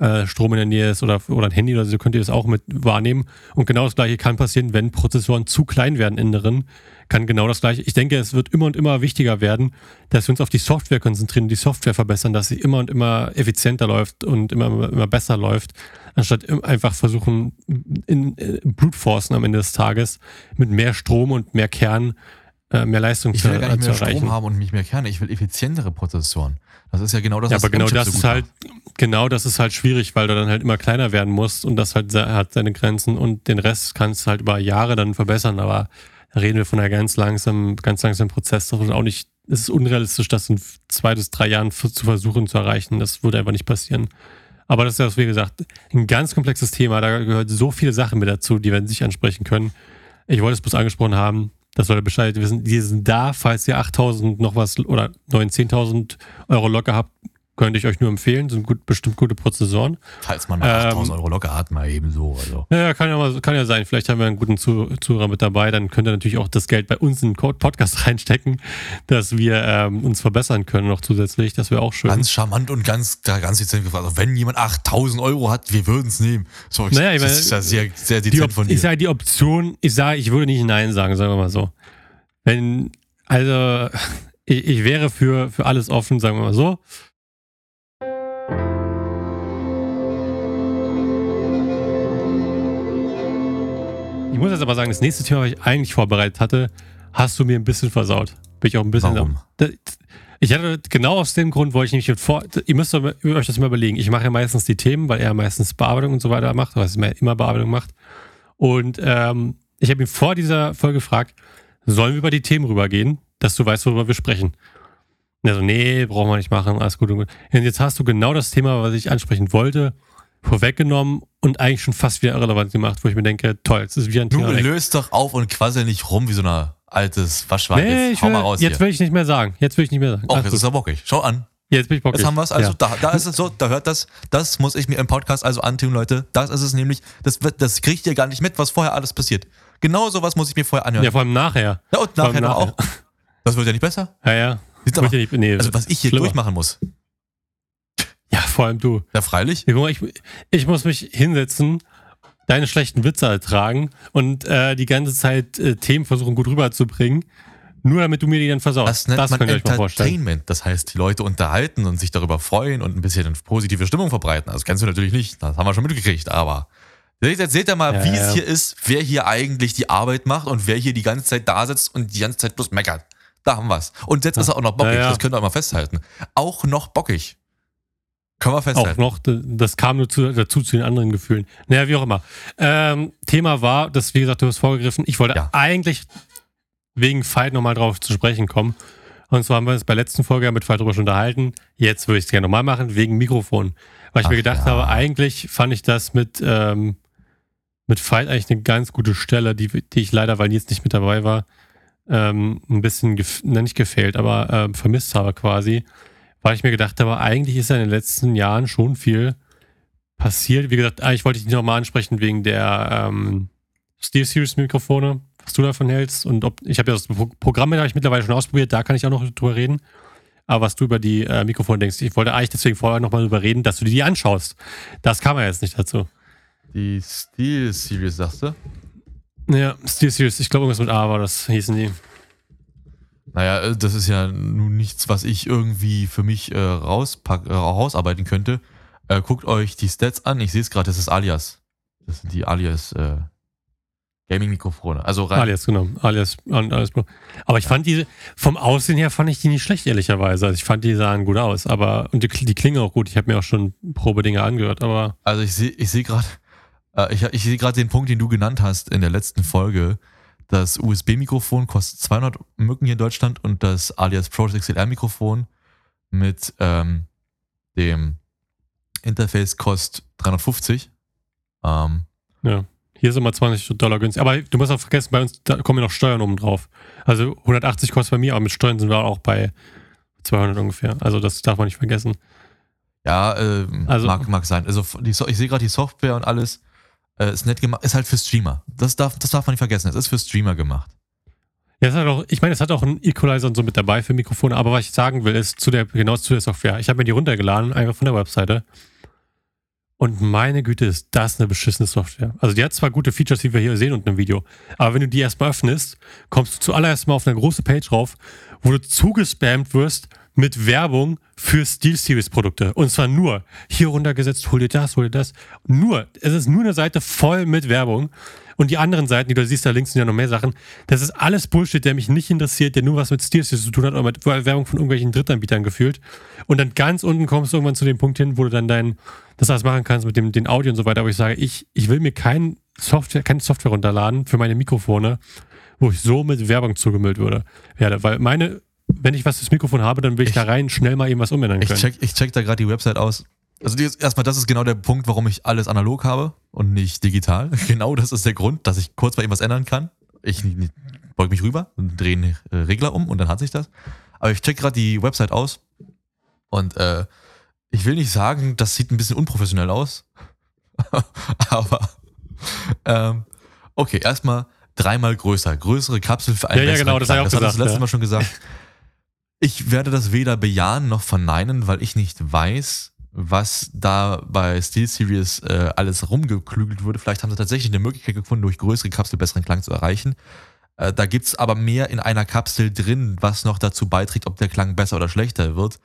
äh, Strom in der Nähe ist oder, oder ein Handy oder so, könnt ihr das auch mit wahrnehmen. Und genau das gleiche kann passieren, wenn Prozessoren zu klein werden innen drin, kann genau das gleiche. Ich denke, es wird immer und immer wichtiger werden, dass wir uns auf die Software konzentrieren, die Software verbessern, dass sie immer und immer effizienter läuft und immer, immer besser läuft, anstatt einfach versuchen, in, in Brute Forcen am Ende des Tages mit mehr Strom und mehr Kern äh, mehr Leistung Ich zu, will gar äh, nicht zu mehr erreichen. Strom haben und nicht mehr Kerne. Ich will effizientere Prozessoren. Das ist ja genau das, Ja, was aber genau das so ist halt, macht. genau das ist halt schwierig, weil du dann halt immer kleiner werden musst und das halt hat seine Grenzen und den Rest kannst du halt über Jahre dann verbessern, aber da reden wir von einer ganz langsamen, ganz langsamen Prozess. Ist auch nicht, es ist unrealistisch, das in zwei bis drei Jahren zu versuchen zu erreichen. Das würde einfach nicht passieren. Aber das ist ja, wie gesagt, ein ganz komplexes Thema. Da gehört so viele Sachen mit dazu, die wir sich ansprechen können. Ich wollte es bloß angesprochen haben. Das soll Bescheid wissen. Die sind da, falls ihr 8000 noch was oder 9.000, 10.000 Euro locker habt, könnte ich euch nur empfehlen. Sind gut, bestimmt gute Prozessoren. Falls man mal Ähm, 8000 Euro locker hat, mal eben so. Also. Ja, kann ja, mal, kann ja sein. Vielleicht haben wir einen guten Zu Zuhörer mit dabei. Dann könnt ihr natürlich auch das Geld bei uns in den Podcast reinstecken, dass wir ähm, uns verbessern können noch zusätzlich. Das wäre auch schön. Ganz charmant und ganz, ganz dezent gefragt. Also wenn jemand 8000 Euro hat, wir würden es nehmen. So, ich, Naja, ich das meine, ist ja sehr, sehr dezent von dir. ich sage die Option, ich sage, ich würde nicht Nein sagen, sagen wir mal so. Wenn, also, ich, ich wäre für, für alles offen, sagen wir mal so. Ich muss jetzt aber sagen, das nächste Thema, was ich eigentlich vorbereitet hatte, hast du mir ein bisschen versaut. Bin ich auch ein bisschen. Warum? Da- Ich hatte genau aus dem Grund, wollte ich nämlich mit vor. Ihr müsst euch das mal überlegen. Ich mache ja meistens die Themen, weil er meistens Bearbeitung und so weiter macht, was er immer Bearbeitung macht. Und ähm, ich habe ihn vor dieser Folge gefragt, sollen wir über die Themen rübergehen, dass du weißt, worüber wir sprechen? Und er so, nee, brauchen wir nicht machen, alles gut und gut. Und jetzt hast du genau das Thema, was ich ansprechen wollte, vorweggenommen und eigentlich schon fast wieder irrelevant gemacht, wo ich mir denke, toll, jetzt ist wieder ein Nun Thema löst doch auf und quassel nicht rum wie so ein altes Waschwein. Nee, jetzt ich will, mal raus jetzt hier. will ich nicht mehr sagen. Jetzt will ich nicht mehr sagen. Oh, jetzt ist er bockig. Schau an. jetzt bin ich bockig. Jetzt haben wir es. Also Ja. da, da ist es so, da hört das. Das muss ich mir im Podcast also antun, Leute. Das ist es nämlich. Das, das kriegt ihr gar nicht mit, was vorher alles passiert. Genau sowas muss ich mir vorher anhören. ja, vor allem nachher. Ja, und nachher noch nachher. auch. Das wird ja nicht besser. Ja, ja. Aber, ja nicht, nee, also was ich hier schlimmer. durchmachen muss. Ja, vor allem du. Ja, freilich. Ja, ich, ich muss mich hinsetzen, deine schlechten Witze ertragen und äh, die ganze Zeit äh, Themen versuchen gut rüberzubringen, nur damit du mir die dann versaust. Das nennt man euch mal vorstellen. Entertainment. Das heißt, die Leute unterhalten und sich darüber freuen und ein bisschen positive Stimmung verbreiten. Also, Das kennst du natürlich nicht. Das haben wir schon mitgekriegt. Aber Jetzt seht ihr mal, Ja, wie ja. es hier ist, wer hier eigentlich die Arbeit macht und wer hier die ganze Zeit da sitzt und die ganze Zeit bloß meckert. Da haben wir's. Und jetzt ist er auch noch bockig, Ja, ja. das könnt ihr auch mal festhalten. Auch noch bockig. Wir Auch festhalten. noch, d- das kam nur zu, dazu zu den anderen Gefühlen. Naja, wie auch immer. Ähm, Thema war, das, wie gesagt, du hast vorgegriffen, ich wollte Ja. eigentlich wegen Fight nochmal drauf zu sprechen kommen. Und zwar haben wir uns bei der letzten Folge ja mit Fight drüber schon unterhalten. Jetzt würde ich es gerne nochmal machen, wegen Mikrofon. Weil ich Ach mir gedacht ja. habe, eigentlich fand ich das mit, ähm, mit Fight eigentlich eine ganz gute Stelle, die, die ich leider, weil Nils nicht mit dabei war, ähm, ein bisschen, na, nicht gefehlt, aber ähm, vermisst habe quasi. Weil ich mir gedacht habe, eigentlich ist ja in den letzten Jahren schon viel passiert. Wie gesagt, eigentlich wollte ich dich nochmal ansprechen wegen der ähm, Steel Series Mikrofone, was du davon hältst. Und ob ich habe ja das Pro Programm habe ich mittlerweile schon ausprobiert, da kann ich auch noch drüber reden. Aber was du über die äh, Mikrofone denkst, ich wollte eigentlich deswegen vorher nochmal drüber reden, dass du dir die anschaust. Das kam ja jetzt nicht dazu. Die Steel Series, sagst du? Ja, Steel Series, ich glaube irgendwas mit A war das, hießen die. Naja, äh, das ist ja nun nichts, was ich irgendwie für mich äh, rauspack, äh, rausarbeiten könnte. Äh, guckt euch die Stats an. Ich sehe es gerade, das ist Alias. Das sind die Alias äh, Gaming-Mikrofone. Also rein. Alias, genau. Alias, an- alles. Aber ich fand diese, vom Aussehen her fand ich die nicht schlecht, ehrlicherweise. Also ich fand die sahen gut aus, aber, und die, die klingen auch gut. Ich habe mir auch schon Probedinge angehört, aber Also ich sehe ich seh gerade, äh, ich, ich sehe gerade den Punkt, den du genannt hast in der letzten Folge. Das USB-Mikrofon kostet 200 Mücken hier in Deutschland und das Alias Pro XLR-Mikrofon mit ähm, dem Interface kostet 350. Ähm, ja. Hier sind mal 20 Dollar günstig. Aber du musst auch vergessen, bei uns kommen ja noch Steuern oben drauf. Also 180 kostet bei mir, aber mit Steuern sind wir auch bei 200 ungefähr. Also das darf man nicht vergessen. Ja, äh, Also- mag, mag sein. Also die, ich sehe gerade die Software und alles. Äh, ist nett gemacht. Ist halt für Streamer. Das darf, das darf man nicht vergessen. Es ist für Streamer gemacht. Ja, es hat auch, ich meine, es hat auch einen Equalizer und so mit dabei für Mikrofone, aber was ich sagen will, ist zu der, genau zu der Software. Ich habe mir die runtergeladen, einfach von der Webseite. Und meine Güte, ist das eine beschissene Software. Also die hat zwar gute Features, die wir hier sehen unten im Video, aber wenn du die erstmal öffnest, kommst du zuallererst mal auf eine große Page rauf, wo du zugespammt wirst mit Werbung für Steel Series Produkte. Und zwar nur hier runtergesetzt, hol dir das, hol dir das. Nur, es ist nur eine Seite voll mit Werbung. Und die anderen Seiten, die du siehst, da links sind ja noch mehr Sachen. Das ist alles Bullshit, der mich nicht interessiert, der nur was mit Steel Series zu tun hat oder mit Werbung von irgendwelchen Drittanbietern gefühlt. Und dann ganz unten kommst du irgendwann zu dem Punkt hin, wo du dann dein, das alles machen kannst mit dem, den Audio und so weiter. Aber ich sage, ich, ich will mir kein Software, keine Software runterladen für meine Mikrofone, wo ich so mit Werbung zugemüllt werde. Weil meine, wenn ich was fürs Mikrofon habe, dann will ich, Ich- da rein schnell mal eben was umändern Ich können. check, ich check da gerade die Website aus. Also erstmal, das ist genau der Punkt, warum ich alles analog habe und nicht digital. Genau das ist der Grund, dass ich kurz mal eben was ändern kann. Ich beug mich rüber und drehe einen äh, Regler um und dann hat sich das. Aber ich check gerade die Website aus und äh, ich will nicht sagen, das sieht ein bisschen unprofessionell aus. Aber ähm, okay, erstmal dreimal größer. Größere Kapsel für einen Ja, ja, genau, das hab ich Klang. auch Das hat das gesagt, letzte ja. Mal schon gesagt. Ich werde das weder bejahen noch verneinen, weil ich nicht weiß, was da bei SteelSeries äh, alles rumgeklügelt wurde. Vielleicht haben sie tatsächlich eine Möglichkeit gefunden, durch größere Kapsel besseren Klang zu erreichen. Äh, da gibt's aber mehr in einer Kapsel drin, was noch dazu beiträgt, ob der Klang besser oder schlechter wird.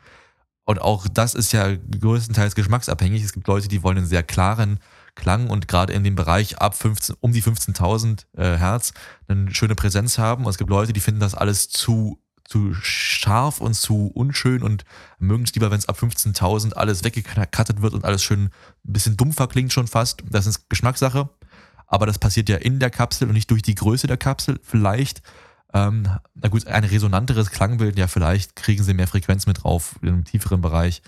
Und auch das ist ja größtenteils geschmacksabhängig. Es gibt Leute, die wollen einen sehr klaren Klang und gerade in dem Bereich ab 15, um die 15.000 äh, Hertz eine schöne Präsenz haben. Und es gibt Leute, die finden das alles zu, zu scharf und zu unschön und mögen es lieber, wenn es ab 15.000 alles weggekattet wird und alles schön ein bisschen dumpfer klingt schon fast. Das ist Geschmackssache. Aber das passiert ja in der Kapsel und nicht durch die Größe der Kapsel. Vielleicht, ähm, na gut, ein resonanteres Klangbild, ja, vielleicht kriegen sie mehr Frequenz mit drauf in einem tieferen Bereich.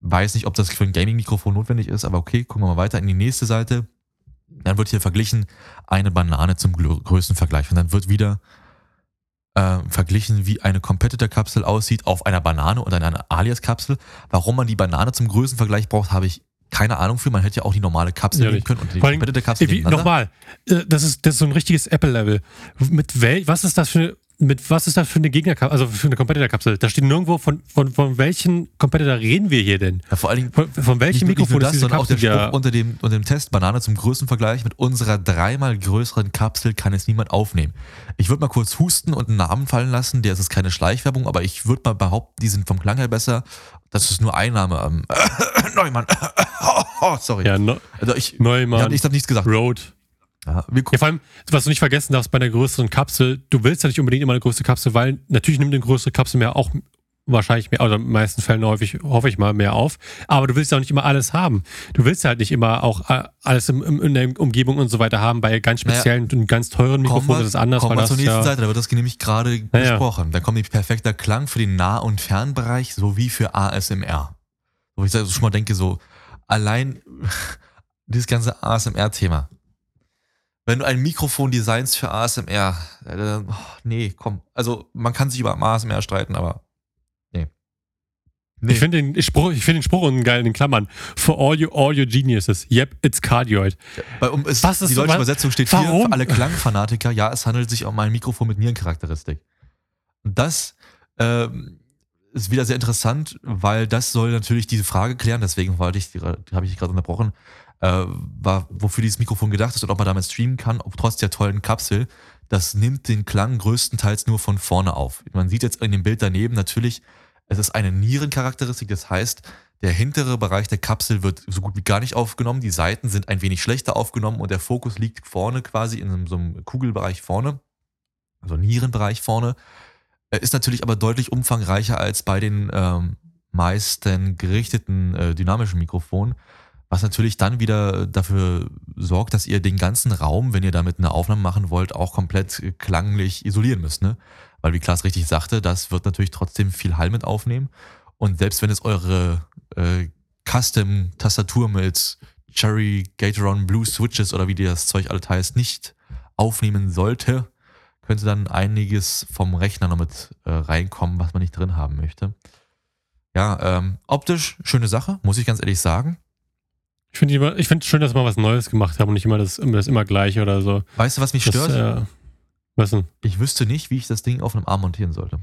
Weiß nicht, ob das für ein Gaming-Mikrofon notwendig ist, aber okay, gucken wir mal weiter in die nächste Seite. Dann wird hier verglichen eine Banane zum Grö- Größenvergleich. Und dann wird wieder äh, verglichen, wie eine Competitor-Kapsel aussieht auf einer Banane und einer Alias-Kapsel. Warum man die Banane zum Größenvergleich braucht, habe ich keine Ahnung für. Man hätte ja auch die normale Kapsel Ja, nehmen können und die Competitor-Kapsel. Nochmal, äh, das ist, das ist so ein richtiges Apple-Level. Mit wel, was ist das für mit was ist das für eine Gegnerkapsel, also für eine Competitor-Kapsel? Da steht nirgendwo, von, von, von welchen Competitor reden wir hier denn? Ja, vor allen Dingen Von, von welchem Mikrofon ist das, diese sondern auch der Kapsel? Spruch unter dem, unter dem Test Banane zum größten Vergleich mit unserer dreimal größeren Kapsel kann es niemand aufnehmen. Ich würde mal kurz husten und einen Namen fallen lassen, der ist jetzt keine Schleichwerbung, aber ich würde mal behaupten, die sind vom Klang her besser. Das ist nur ein Name. Ähm, Neumann. oh, sorry. ja no, also ich, Neumann, ich habe hab nichts gesagt. Rode. Ja, Ja, vor allem, was du nicht vergessen darfst bei einer größeren Kapsel, du willst ja nicht unbedingt immer eine größere Kapsel, weil natürlich nimmt eine größere Kapsel mehr auch wahrscheinlich mehr, oder in den meisten Fällen häufig, hoffe ich mal, mehr auf. Aber du willst ja auch nicht immer alles haben. Du willst halt nicht immer auch äh, alles im, im, in der Umgebung und so weiter haben. Bei ganz Naja, speziellen und ganz teuren Mikrofonen ist es anders. kommen wir zur nächsten ja, Seite, da wird das nämlich gerade Ja, ja. besprochen. Da kommt nämlich perfekter Klang für den Nah- und Fernbereich sowie für ASMR. Wo ich so schon mal denke, so allein dieses ganze ASMR-Thema. Wenn du ein Mikrofon designst für ASMR, äh, oh, nee, komm. Also man kann sich über ASMR streiten, aber nee. Nee. Ich finde den Spruch, ich finde den Spruch unten geil in den Klammern. For all you, all your geniuses. Yep, it's cardioid. Bei, um, es, Was ist die so- deutsche was- Übersetzung steht hier Warum? für alle Klangfanatiker, ja, es handelt sich um ein Mikrofon mit Nierencharakteristik. Und das ähm, ist wieder sehr interessant, weil das soll natürlich diese Frage klären, deswegen wollte ich, habe ich dich gerade unterbrochen, äh, war, wofür dieses Mikrofon gedacht ist und ob man damit streamen kann, ob trotz der tollen Kapsel, das nimmt den Klang größtenteils nur von vorne auf. Man sieht jetzt in dem Bild daneben natürlich, es ist eine Nierencharakteristik, das heißt, der hintere Bereich der Kapsel wird so gut wie gar nicht aufgenommen, die Seiten sind ein wenig schlechter aufgenommen und der Fokus liegt vorne quasi in so einem, Kugelbereich vorne, also Nierenbereich vorne. Ist natürlich aber deutlich umfangreicher als bei den ähm, meisten gerichteten äh, dynamischen Mikrofonen, was natürlich dann wieder dafür sorgt, dass ihr den ganzen Raum, wenn ihr damit eine Aufnahme machen wollt, auch komplett klanglich isolieren müsst. Ne? Weil wie Klaas richtig sagte, das wird natürlich trotzdem viel Hall mit aufnehmen. Und selbst wenn es eure äh, Custom-Tastatur mit Cherry Gatoron Blue Switches oder wie das Zeug alles heißt, nicht aufnehmen sollte, könnte dann einiges vom Rechner noch mit äh, reinkommen, was man nicht drin haben möchte. Ja, ähm, optisch schöne Sache, muss ich ganz ehrlich sagen. Ich finde es schön, dass wir mal was Neues gemacht haben und nicht immer das, immer das immer gleiche oder so. Weißt du, was mich Das, stört? äh, was denn? ich wüsste nicht, wie ich das Ding auf einem Arm montieren sollte.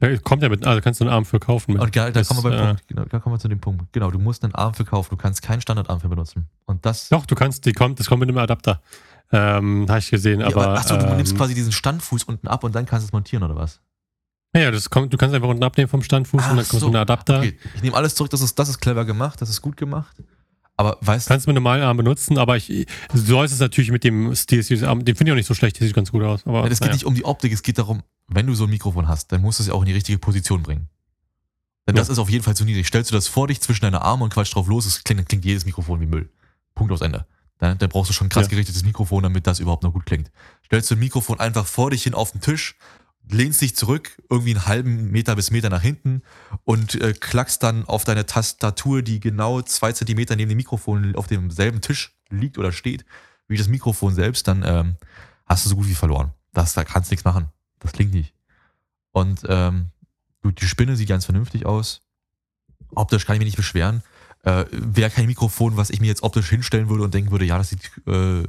Ja, kommt ja mit, also kannst du einen Arm für kaufen. Mit. Und da, da Das, kommen wir beim äh, Punkt. Genau, da kommen wir zu dem Punkt. Genau, du musst einen Arm für kaufen. Du kannst keinen Standardarm für benutzen. Und das. Doch, du kannst, die kommt, das kommt mit einem Adapter. Ähm, habe ich gesehen, Ja, aber. achso, du ähm, nimmst quasi diesen Standfuß unten ab und dann kannst du es montieren, oder was? Ja, das kommt, du kannst einfach unten abnehmen vom Standfuß und dann Ach kommt so so, ein Adapter. Okay, ich nehme alles zurück, das ist, das ist clever gemacht, das ist gut gemacht. Aber weißt Kannst du mit einem normalen Arm benutzen, aber ich, du sollst es natürlich mit dem STS-Arm, den finde ich auch nicht so schlecht, der sieht ganz gut aus. Aber, Ja, es geht naja. nicht um die Optik, es geht darum, wenn du so ein Mikrofon hast, dann musst du es ja auch in die richtige Position bringen. Denn Ja. das ist auf jeden Fall zu niedrig. Stellst du das vor dich zwischen deine Arme und quatsch drauf los, es klingt, klingt jedes Mikrofon wie Müll. Punkt aus Ende. Dann, dann brauchst du schon ein krass Ja. gerichtetes Mikrofon, damit das überhaupt noch gut klingt. Stellst du ein Mikrofon einfach vor dich hin auf den Tisch, lehnst dich zurück, irgendwie einen halben Meter bis Meter nach hinten und äh, klackst dann auf deine Tastatur, die genau zwei Zentimeter neben dem Mikrofon auf demselben Tisch liegt oder steht, wie das Mikrofon selbst, dann ähm, hast du so gut wie verloren. Das, da kannst du nichts machen. Das klingt nicht. Und ähm, gut, die Spinne sieht ganz vernünftig aus. Optisch kann ich mich nicht beschweren. Äh, Wäre kein Mikrofon, was ich mir jetzt optisch hinstellen würde und denken würde, ja, das sieht äh,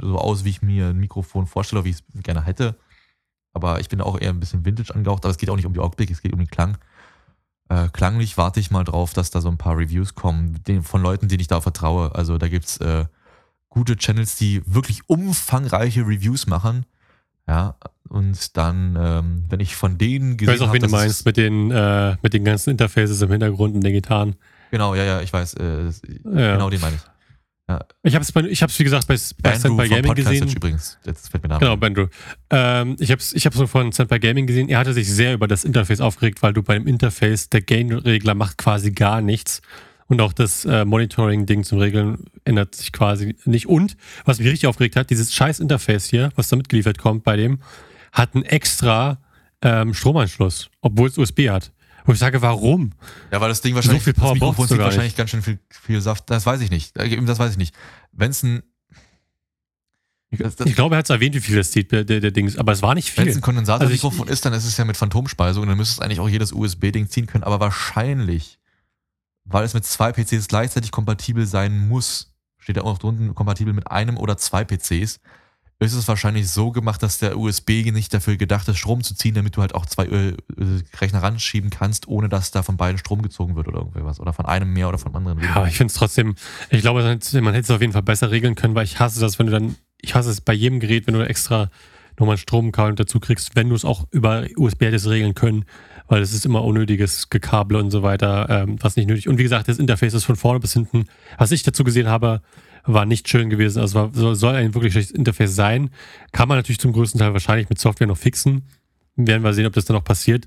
so aus, wie ich mir ein Mikrofon vorstelle, wie ich es gerne hätte. Aber ich bin auch eher ein bisschen Vintage angehaucht, aber es geht auch nicht um die Optik, es geht um den Klang. Äh, klanglich warte ich mal drauf, dass da so ein paar Reviews kommen, den, von Leuten, denen ich da vertraue. Also da gibt's äh, gute Channels, die wirklich umfangreiche Reviews machen. Ja, und dann, ähm, wenn ich von denen Ich gesehen weiß auch, habe, wen du es- meinst, mit den, äh, mit den ganzen Interfaces im Hintergrund und den Gitarren. Genau, ja, ja, ich weiß. Äh, Ja. Genau den meine ich. Ich habe es, ich hab's, wie gesagt, bei, bei vom Gaming gesehen. Übrigens. Jetzt fällt mir Genau. Bandrew. Ähm, ich habe es ich hab's von Standby Gaming gesehen. Er hatte sich sehr über das Interface aufgeregt, weil du bei dem Interface, der Gain-Regler macht quasi gar nichts. Und auch das äh, Monitoring-Ding zum Regeln ändert sich quasi nicht. Und, was mich richtig aufgeregt hat, dieses scheiß Interface hier, was da mitgeliefert kommt bei dem, hat einen extra ähm, Stromanschluss, obwohl es USB hat. Wo ich sage, warum? Ja, weil das Ding wahrscheinlich, viel Power das Mikrofon zieht wahrscheinlich ganz schön viel, viel Saft. Das weiß ich nicht. Äh, Das weiß ich nicht. Wenn es ein, das, das, Ich glaube, er hat es erwähnt, wie viel das zieht, der, der, der Dings, aber es war nicht wenn es viel. ein Kondensatormikrofon Also ist, dann ist es ja mit Phantomspeisung und dann müsste es eigentlich auch jedes USB-Ding ziehen können. Aber wahrscheinlich, weil es mit zwei PCs gleichzeitig kompatibel sein muss, steht da auch noch drunten, kompatibel mit einem oder zwei PCs, ist es wahrscheinlich so gemacht, dass der USB nicht dafür gedacht ist, Strom zu ziehen, damit du halt auch zwei äh, äh, Rechner ranschieben kannst, ohne dass da von beiden Strom gezogen wird oder irgendwie was. Oder von einem mehr oder von anderen Ja, weniger. aber ich finde es trotzdem, ich glaube, man hätte man hätte es auf jeden Fall besser regeln können, weil ich hasse das, wenn du dann, ich hasse es bei jedem Gerät, wenn du extra nochmal ein Stromkabel dazu kriegst, wenn du es auch über USB hättest regeln können, weil es ist immer unnötiges Gekabel und so weiter, ähm, was nicht nötig. Und wie gesagt, das Interface ist von vorne bis hinten, was ich dazu gesehen habe, war nicht schön gewesen. Also war, soll- ein wirklich schlechtes Interface sein. Kann man natürlich zum größten Teil wahrscheinlich mit Software noch fixen. Werden wir sehen, ob das dann noch passiert.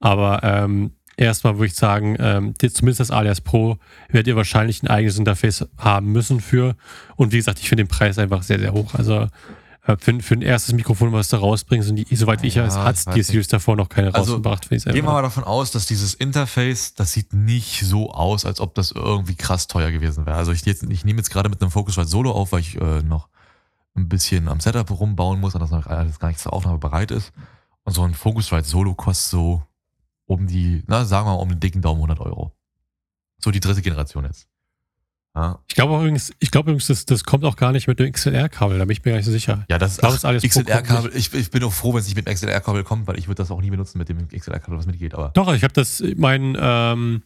Aber ähm, erstmal würde ich sagen, ähm, zumindest das Alias Pro werdet ihr wahrscheinlich ein eigenes Interface haben müssen für. Und wie gesagt, ich finde den Preis einfach sehr, sehr hoch. Also für, für ein erstes Mikrofon, was da rausbringen, sind die, soweit wie ich Ja, weiß, hat die Series davor noch keine Also, rausgebracht. Gehen wir mal davon aus, dass dieses Interface, das sieht nicht so aus, als ob das irgendwie krass teuer gewesen wäre. Also ich, jetzt, ich nehme jetzt gerade mit einem Focusrite Solo auf, weil ich äh, noch ein bisschen am Setup rumbauen muss und das noch alles gar nicht zur Aufnahme bereit ist. Und so ein Focusrite Solo kostet so um die, na, sagen wir mal um den dicken Daumen 100 Euro. So die dritte Generation jetzt. Ja, Ich glaube übrigens, ich glaube übrigens, das, das kommt auch gar nicht mit dem XLR-Kabel, da bin ich mir gar nicht so sicher. ja das ist glaube, das alles XLR-Kabel. Ich, ich bin auch froh, wenn es nicht mit dem XLR-Kabel kommt, weil ich würde das auch nie benutzen mit dem XLR-Kabel, was mitgeht. Aber Doch, ich habe das, mein ähm,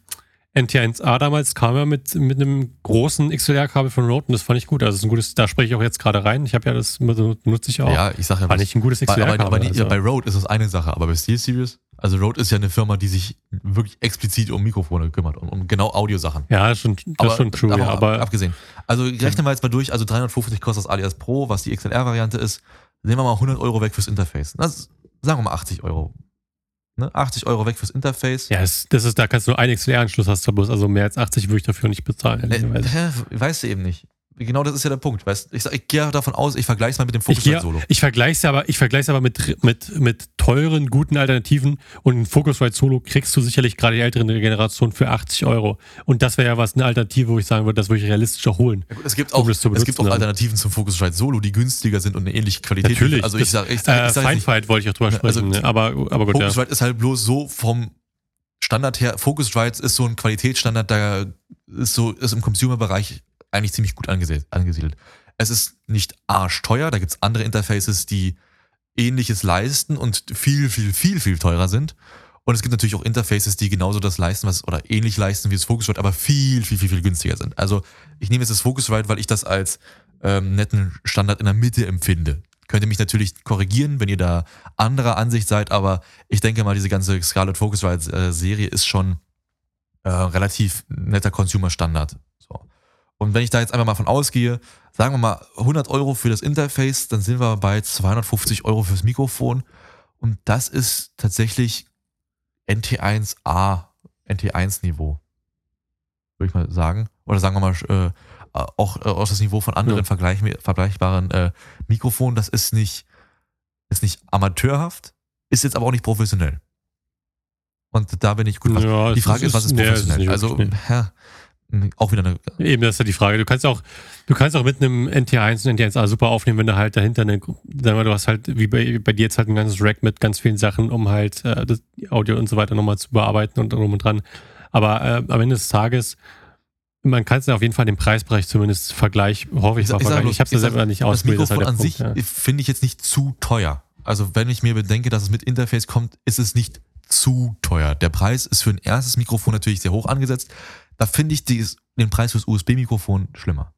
NT1A damals kam ja mit, mit einem großen XLR-Kabel von Rode und das fand ich gut. Also das ist ein gutes, da spreche ich auch jetzt gerade rein. Ich habe ja das, benutze ich auch. ja, ich sage ja, Fand ich ein gutes Bei, aber, XLR-Kabel. aber nicht, also. bei Rode ist das eine Sache, aber bei SteelSeries, also Rode ist ja eine Firma, die sich wirklich explizit um Mikrofone kümmert, um, um genau Audiosachen. ja, das ist schon, das ist schon true, davon ja, ab- aber abgesehen. Also rechnen wir jetzt mal durch, also 350 kostet das Alias Pro, was die XLR-Variante ist. Nehmen wir mal 100 Euro weg fürs Interface. Das, sagen wir mal 80 Euro. Ne? 80 Euro weg fürs Interface. ja, das, das ist, da kannst du nur einen XLR-Anschluss hast du bloß, also mehr als 80 würde ich dafür nicht bezahlen. Äh, ehrlicherweise. hä, weißt du eben nicht. Genau das ist ja der Punkt. Weißt, ich, sag, ich gehe davon aus, ich vergleiche es mal mit dem Focusrite Solo. ich vergleiche es aber, ich vergleiche aber mit, mit, mit teuren, guten Alternativen und ein Focusrite Solo kriegst du sicherlich gerade die ältere Generation für 80 Euro. Und das wäre ja was, eine Alternative, wo ich sagen würde, das würde ich realistischer holen. Ja, gut, Es gibt um auch, zu es gibt auch benutzen, Alternativen zum Focusrite Solo, die günstiger sind und eine ähnliche Qualität. Natürlich. Also ich sage, ich sag, äh, ich sag jetzt nicht, Feinfight wollte ich auch drüber Ja, also sprechen, ne? aber, aber gut, ja. Focusrite ist halt bloß so vom Standard her, Focusrite ist so ein Qualitätsstandard, der ist so, ist im Consumer-Bereich eigentlich ziemlich gut angesiedelt. Es ist nicht arschteuer, da gibt es andere Interfaces, die ähnliches leisten und viel, viel, viel, viel teurer sind. Und es gibt natürlich auch Interfaces, die genauso das leisten, was oder ähnlich leisten wie das Focusrite, aber viel, viel, viel, viel günstiger sind. Also ich nehme jetzt das Focusrite, weil ich das als ähm, netten Standard in der Mitte empfinde. Könnt ihr mich natürlich korrigieren, wenn ihr da anderer Ansicht seid, aber ich denke mal, diese ganze Scarlett Focusrite äh, ist schon äh, relativ netter Consumer-Standard. Und wenn ich da jetzt einfach mal von ausgehe, sagen wir mal 100 Euro für das Interface, dann sind wir bei 250 Euro fürs Mikrofon. Und das ist tatsächlich NT1A, NT1-Niveau, würde ich mal sagen. Oder sagen wir mal, äh, auch äh, aus das Niveau von anderen Ja. vergleich, vergleichbaren äh, Mikrofonen. Das ist nicht, ist nicht amateurhaft, ist jetzt aber auch nicht professionell. Und da bin ich gut. Was, Ja, die Frage ist, was ist nee, es professionell? nicht also, ja, auch wieder eine. Eben, das ist ja die Frage. Du kannst auch, du kannst auch mit einem NT1 und NT1A super aufnehmen, wenn du halt dahinter eine, sagen wir, mal, du hast halt, wie bei, bei dir jetzt halt ein ganzes Rack mit ganz vielen Sachen, um halt äh, das Audio und so weiter nochmal zu bearbeiten und drum und dran. Aber äh, am Ende des Tages, man kann es ja auf jeden Fall den Preisbereich zumindest vergleich, hoffe ich, sag- mal sag vergleichen. bloß, Ich habe es ja sag, selber nicht das ausprobiert, das ist Mikrofon halt der an Punkt, sich ja. finde ich jetzt nicht zu teuer. Also wenn ich mir bedenke, dass es mit Interface kommt, ist es nicht zu teuer. Der Preis ist für ein erstes Mikrofon natürlich sehr hoch angesetzt. Da finde ich dies, den Preis fürs USB-Mikrofon schlimmer.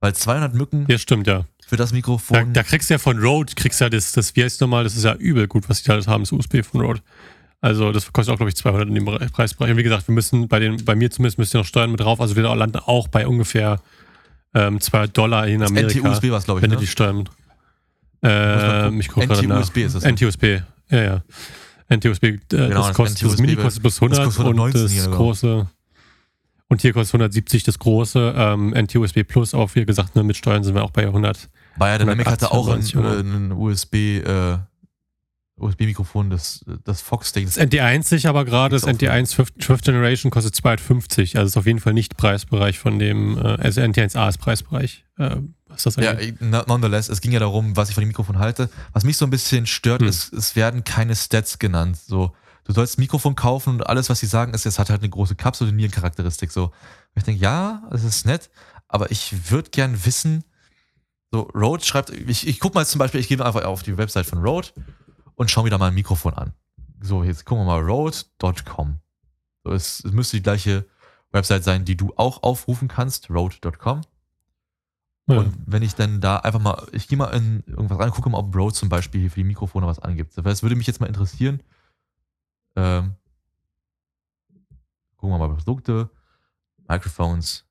Weil 200 Mücken Ja, stimmt, ja. für das Da, Mikrofon. da kriegst du ja von Rode, kriegst ja das, das, wie heißt es nochmal, das ist ja übel gut, was die da alles haben, das USB von Rode. Also das kostet auch, glaube ich, 200 in dem Bereich- Preisbereich. Und wie gesagt, wir müssen bei den, bei mir zumindest müsst ihr noch Steuern mit drauf, also wir landen auch bei ungefähr ähm, 2 Dollar in das Amerika, NT-USB war es, glaube ich. wenn Ne? du die Steuern... Ähm, ich gucke gerade nach. NT-USB ist das. ne? NT-USB, ja, ja. NT-USB, äh, Genau, das, kostet, das NT-USB Mini kostet bis 100 das kostet und 119 das hier, genau. große... Und hier kostet 170 das große ähm, NT-USB Plus, aber wie gesagt, ne, mit Steuern sind wir auch bei 100. Biodynamic hatte auch ein, 180, Euro. äh, ein USB, äh, USB-Mikrofon, das, das Fox-Ding. Das NT1 sich aber gerade, das Gibt's auch NT1 Fifth, Fifth Generation kostet 250. Also ist auf jeden Fall nicht Preisbereich von dem, äh, also NT1A ist Preisbereich. Äh, was das Ja, eigentlich? no- nonetheless, es ging ja darum, was ich von dem Mikrofon halte. Was mich so ein bisschen stört, Hm. ist, es werden keine Stats genannt. So, du sollst ein Mikrofon kaufen und alles, was sie sagen, ist, es hat halt eine große Kapsel und Nierencharakteristik. So, Und ich denke, ja, es ist nett, aber ich würde gern wissen, So, Rode schreibt, ich, ich guck mal zum Beispiel, ich gehe einfach auf die Website von Rode und schaue mir da mal ein Mikrofon an. So, jetzt gucken wir mal Rode.com. So, es, es müsste die gleiche Website sein, die du auch aufrufen kannst, Rode.com. Ja. Und wenn ich dann da einfach mal, ich gehe mal in irgendwas rein, gucke mal, ob Rode zum Beispiel hier für die Mikrofone was angibt. Das würde mich jetzt mal interessieren. Ähm, gucken wir mal Produkte, Microphones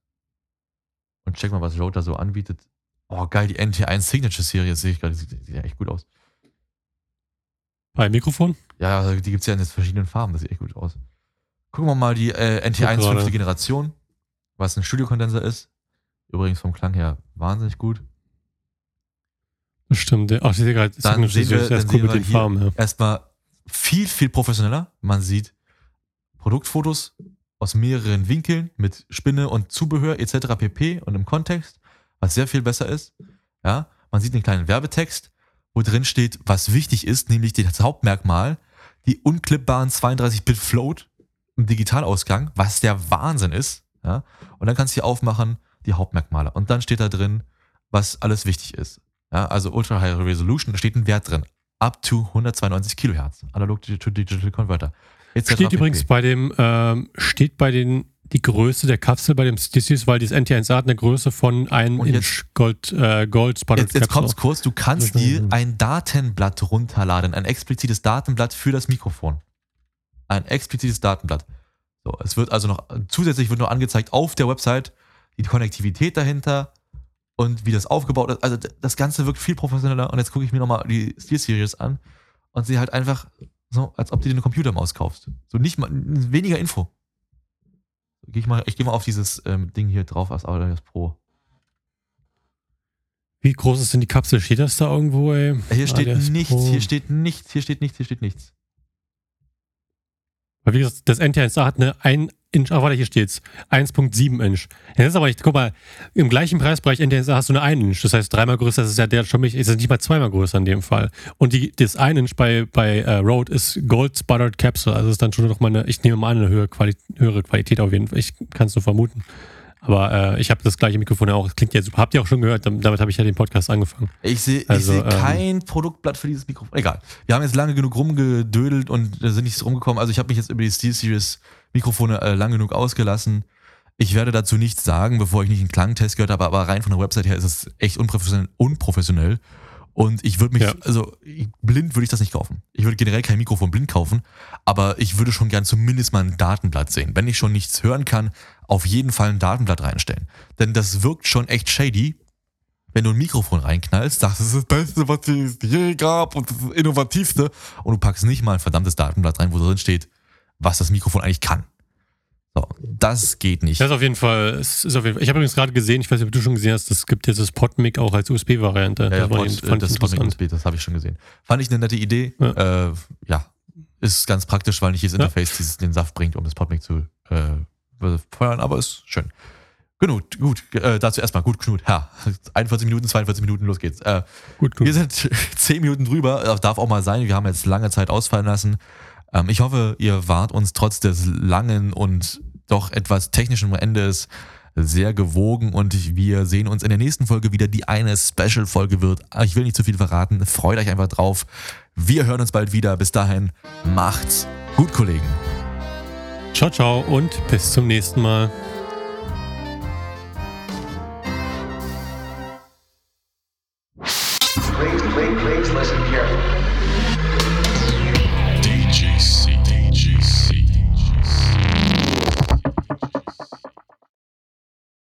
und check mal, was Rode da so anbietet. Oh, geil, die NT1 Signature Serie sehe ich gerade, sieht, sieht ja echt gut aus. Bei Mikrofon? Ja, also die gibt es ja in verschiedenen Farben, das sieht echt gut aus. Gucken wir mal die äh, NT1 Guck gerade. fünfte Generation, was ein Studiokondenser ist. Übrigens vom Klang her wahnsinnig gut. Das stimmt. Ach, ich sehe gerade, Signature das ist dann cool mit den hier- Farben, ja. erstmal viel, viel professioneller. Man sieht Produktfotos aus mehreren Winkeln mit Spinne und Zubehör etc. pp. und im Kontext, was sehr viel besser ist. Ja, man sieht den kleinen Werbetext, wo drin steht, was wichtig ist, nämlich das Hauptmerkmal, die unklippbaren 32-Bit Float im Digitalausgang, was der Wahnsinn ist. Ja, und dann kannst du hier aufmachen die Hauptmerkmale und dann steht da drin, was alles wichtig ist. Ja, also Ultra High Resolution, da steht ein Wert drin up to 192 Kilohertz. Analog to Digital Converter. etc. Steht übrigens bei dem, ähm, steht bei den, die Größe der Kapsel bei dem Stissies, weil dieses NT1A hat eine Größe von einem Und Inch Gold, äh, Gold Spotted Jetzt, jetzt kommt's kurz, du kannst Das dir ein- ein Datenblatt runterladen, ein explizites Datenblatt für das Mikrofon. Ein explizites Datenblatt. So, es wird also noch, zusätzlich wird noch angezeigt auf der Website die Konnektivität dahinter und wie das aufgebaut ist. Also das Ganze wirkt viel professioneller und jetzt gucke ich mir nochmal die Steel Series an und sehe halt einfach so, als ob du dir eine Computermaus kaufst. So nicht mal, weniger Info. Geh ich, mal, ich gehe mal auf dieses ähm, Ding hier drauf, als Audios Pro. Wie groß ist denn die Kapsel? Steht das da irgendwo, ey? Hier steht ADS nichts, Pro. hier steht nichts, hier steht nichts, hier steht nichts. Weil wie gesagt, das NT1A hat eine 1 Inch, ach warte, hier steht's, 1.7 Inch. Ja, das ist aber nicht, guck mal, im gleichen Preisbereich NT1A hast du eine 1 Inch, das heißt dreimal größer, das ist ja der schon mich, ist es nicht mal zweimal größer in dem Fall. Und die, das 1 Inch bei, bei äh, Rode ist Gold Sputtered Capsule, also ist dann schon noch mal eine, ich nehme mal an, eine höhere, Quali höhere Qualität auf jeden Fall, ich kann es nur vermuten. Aber äh, ich habe das gleiche Mikrofon ja auch, das klingt ja super, habt ihr auch schon gehört, damit, habe ich ja den Podcast angefangen. Ich sehe Also, seh ähm, kein Produktblatt für dieses Mikrofon. Egal. Wir haben jetzt lange genug rumgedödelt und sind nicht rumgekommen. Also ich habe mich jetzt über die SteelSeries Mikrofone äh, lang genug ausgelassen. Ich werde dazu nichts sagen, bevor ich nicht einen Klangtest gehört habe, aber rein von der Website her ist es echt unprofessionell. unprofessionell. Und ich würde mich, Ja. also blind würde ich das nicht kaufen. Ich würde generell kein Mikrofon blind kaufen, aber ich würde schon gern zumindest mal ein Datenblatt sehen. Wenn ich schon nichts hören kann, auf jeden Fall ein Datenblatt reinstellen. Denn das wirkt schon echt shady, wenn du ein Mikrofon reinknallst, sagst, das ist das Beste, was es je gab und das ist das Innovativste und du packst nicht mal ein verdammtes Datenblatt rein, wo drin steht, was das Mikrofon eigentlich kann. So, das geht nicht. Das ist auf jeden Fall, ist auf jeden Fall. Ich habe übrigens gerade gesehen, ich weiß nicht, ob du schon gesehen hast, es gibt jetzt das PodMic auch als USB-Variante. Ja, ja, das war Pod, eben- äh, fand das Pod interessant. USB, das habe ich schon gesehen. Fand ich eine nette Idee. Ja, äh, ja ist ganz praktisch, weil nicht jedes Ja. Interface dieses, den Saft bringt, um das Podmic zu äh, feuern, aber ist schön. Genug, gut, äh, dazu erstmal, gut, Knut, ja, 41 Minuten, 42 Minuten, los geht's. Äh, Gut, gut. Wir sind 10 Minuten drüber, das darf auch mal sein. Wir haben jetzt lange Zeit ausfallen lassen. Ähm, ich hoffe, ihr wart uns trotz des langen und doch etwas technischen Endes sehr gewogen und wir sehen uns in der nächsten Folge wieder, die eine Special-Folge wird. Ich will nicht zu viel verraten, freut euch einfach drauf. Wir hören uns bald wieder. Bis dahin, macht's gut, Kollegen. Ciao, ciao und bis zum nächsten Mal.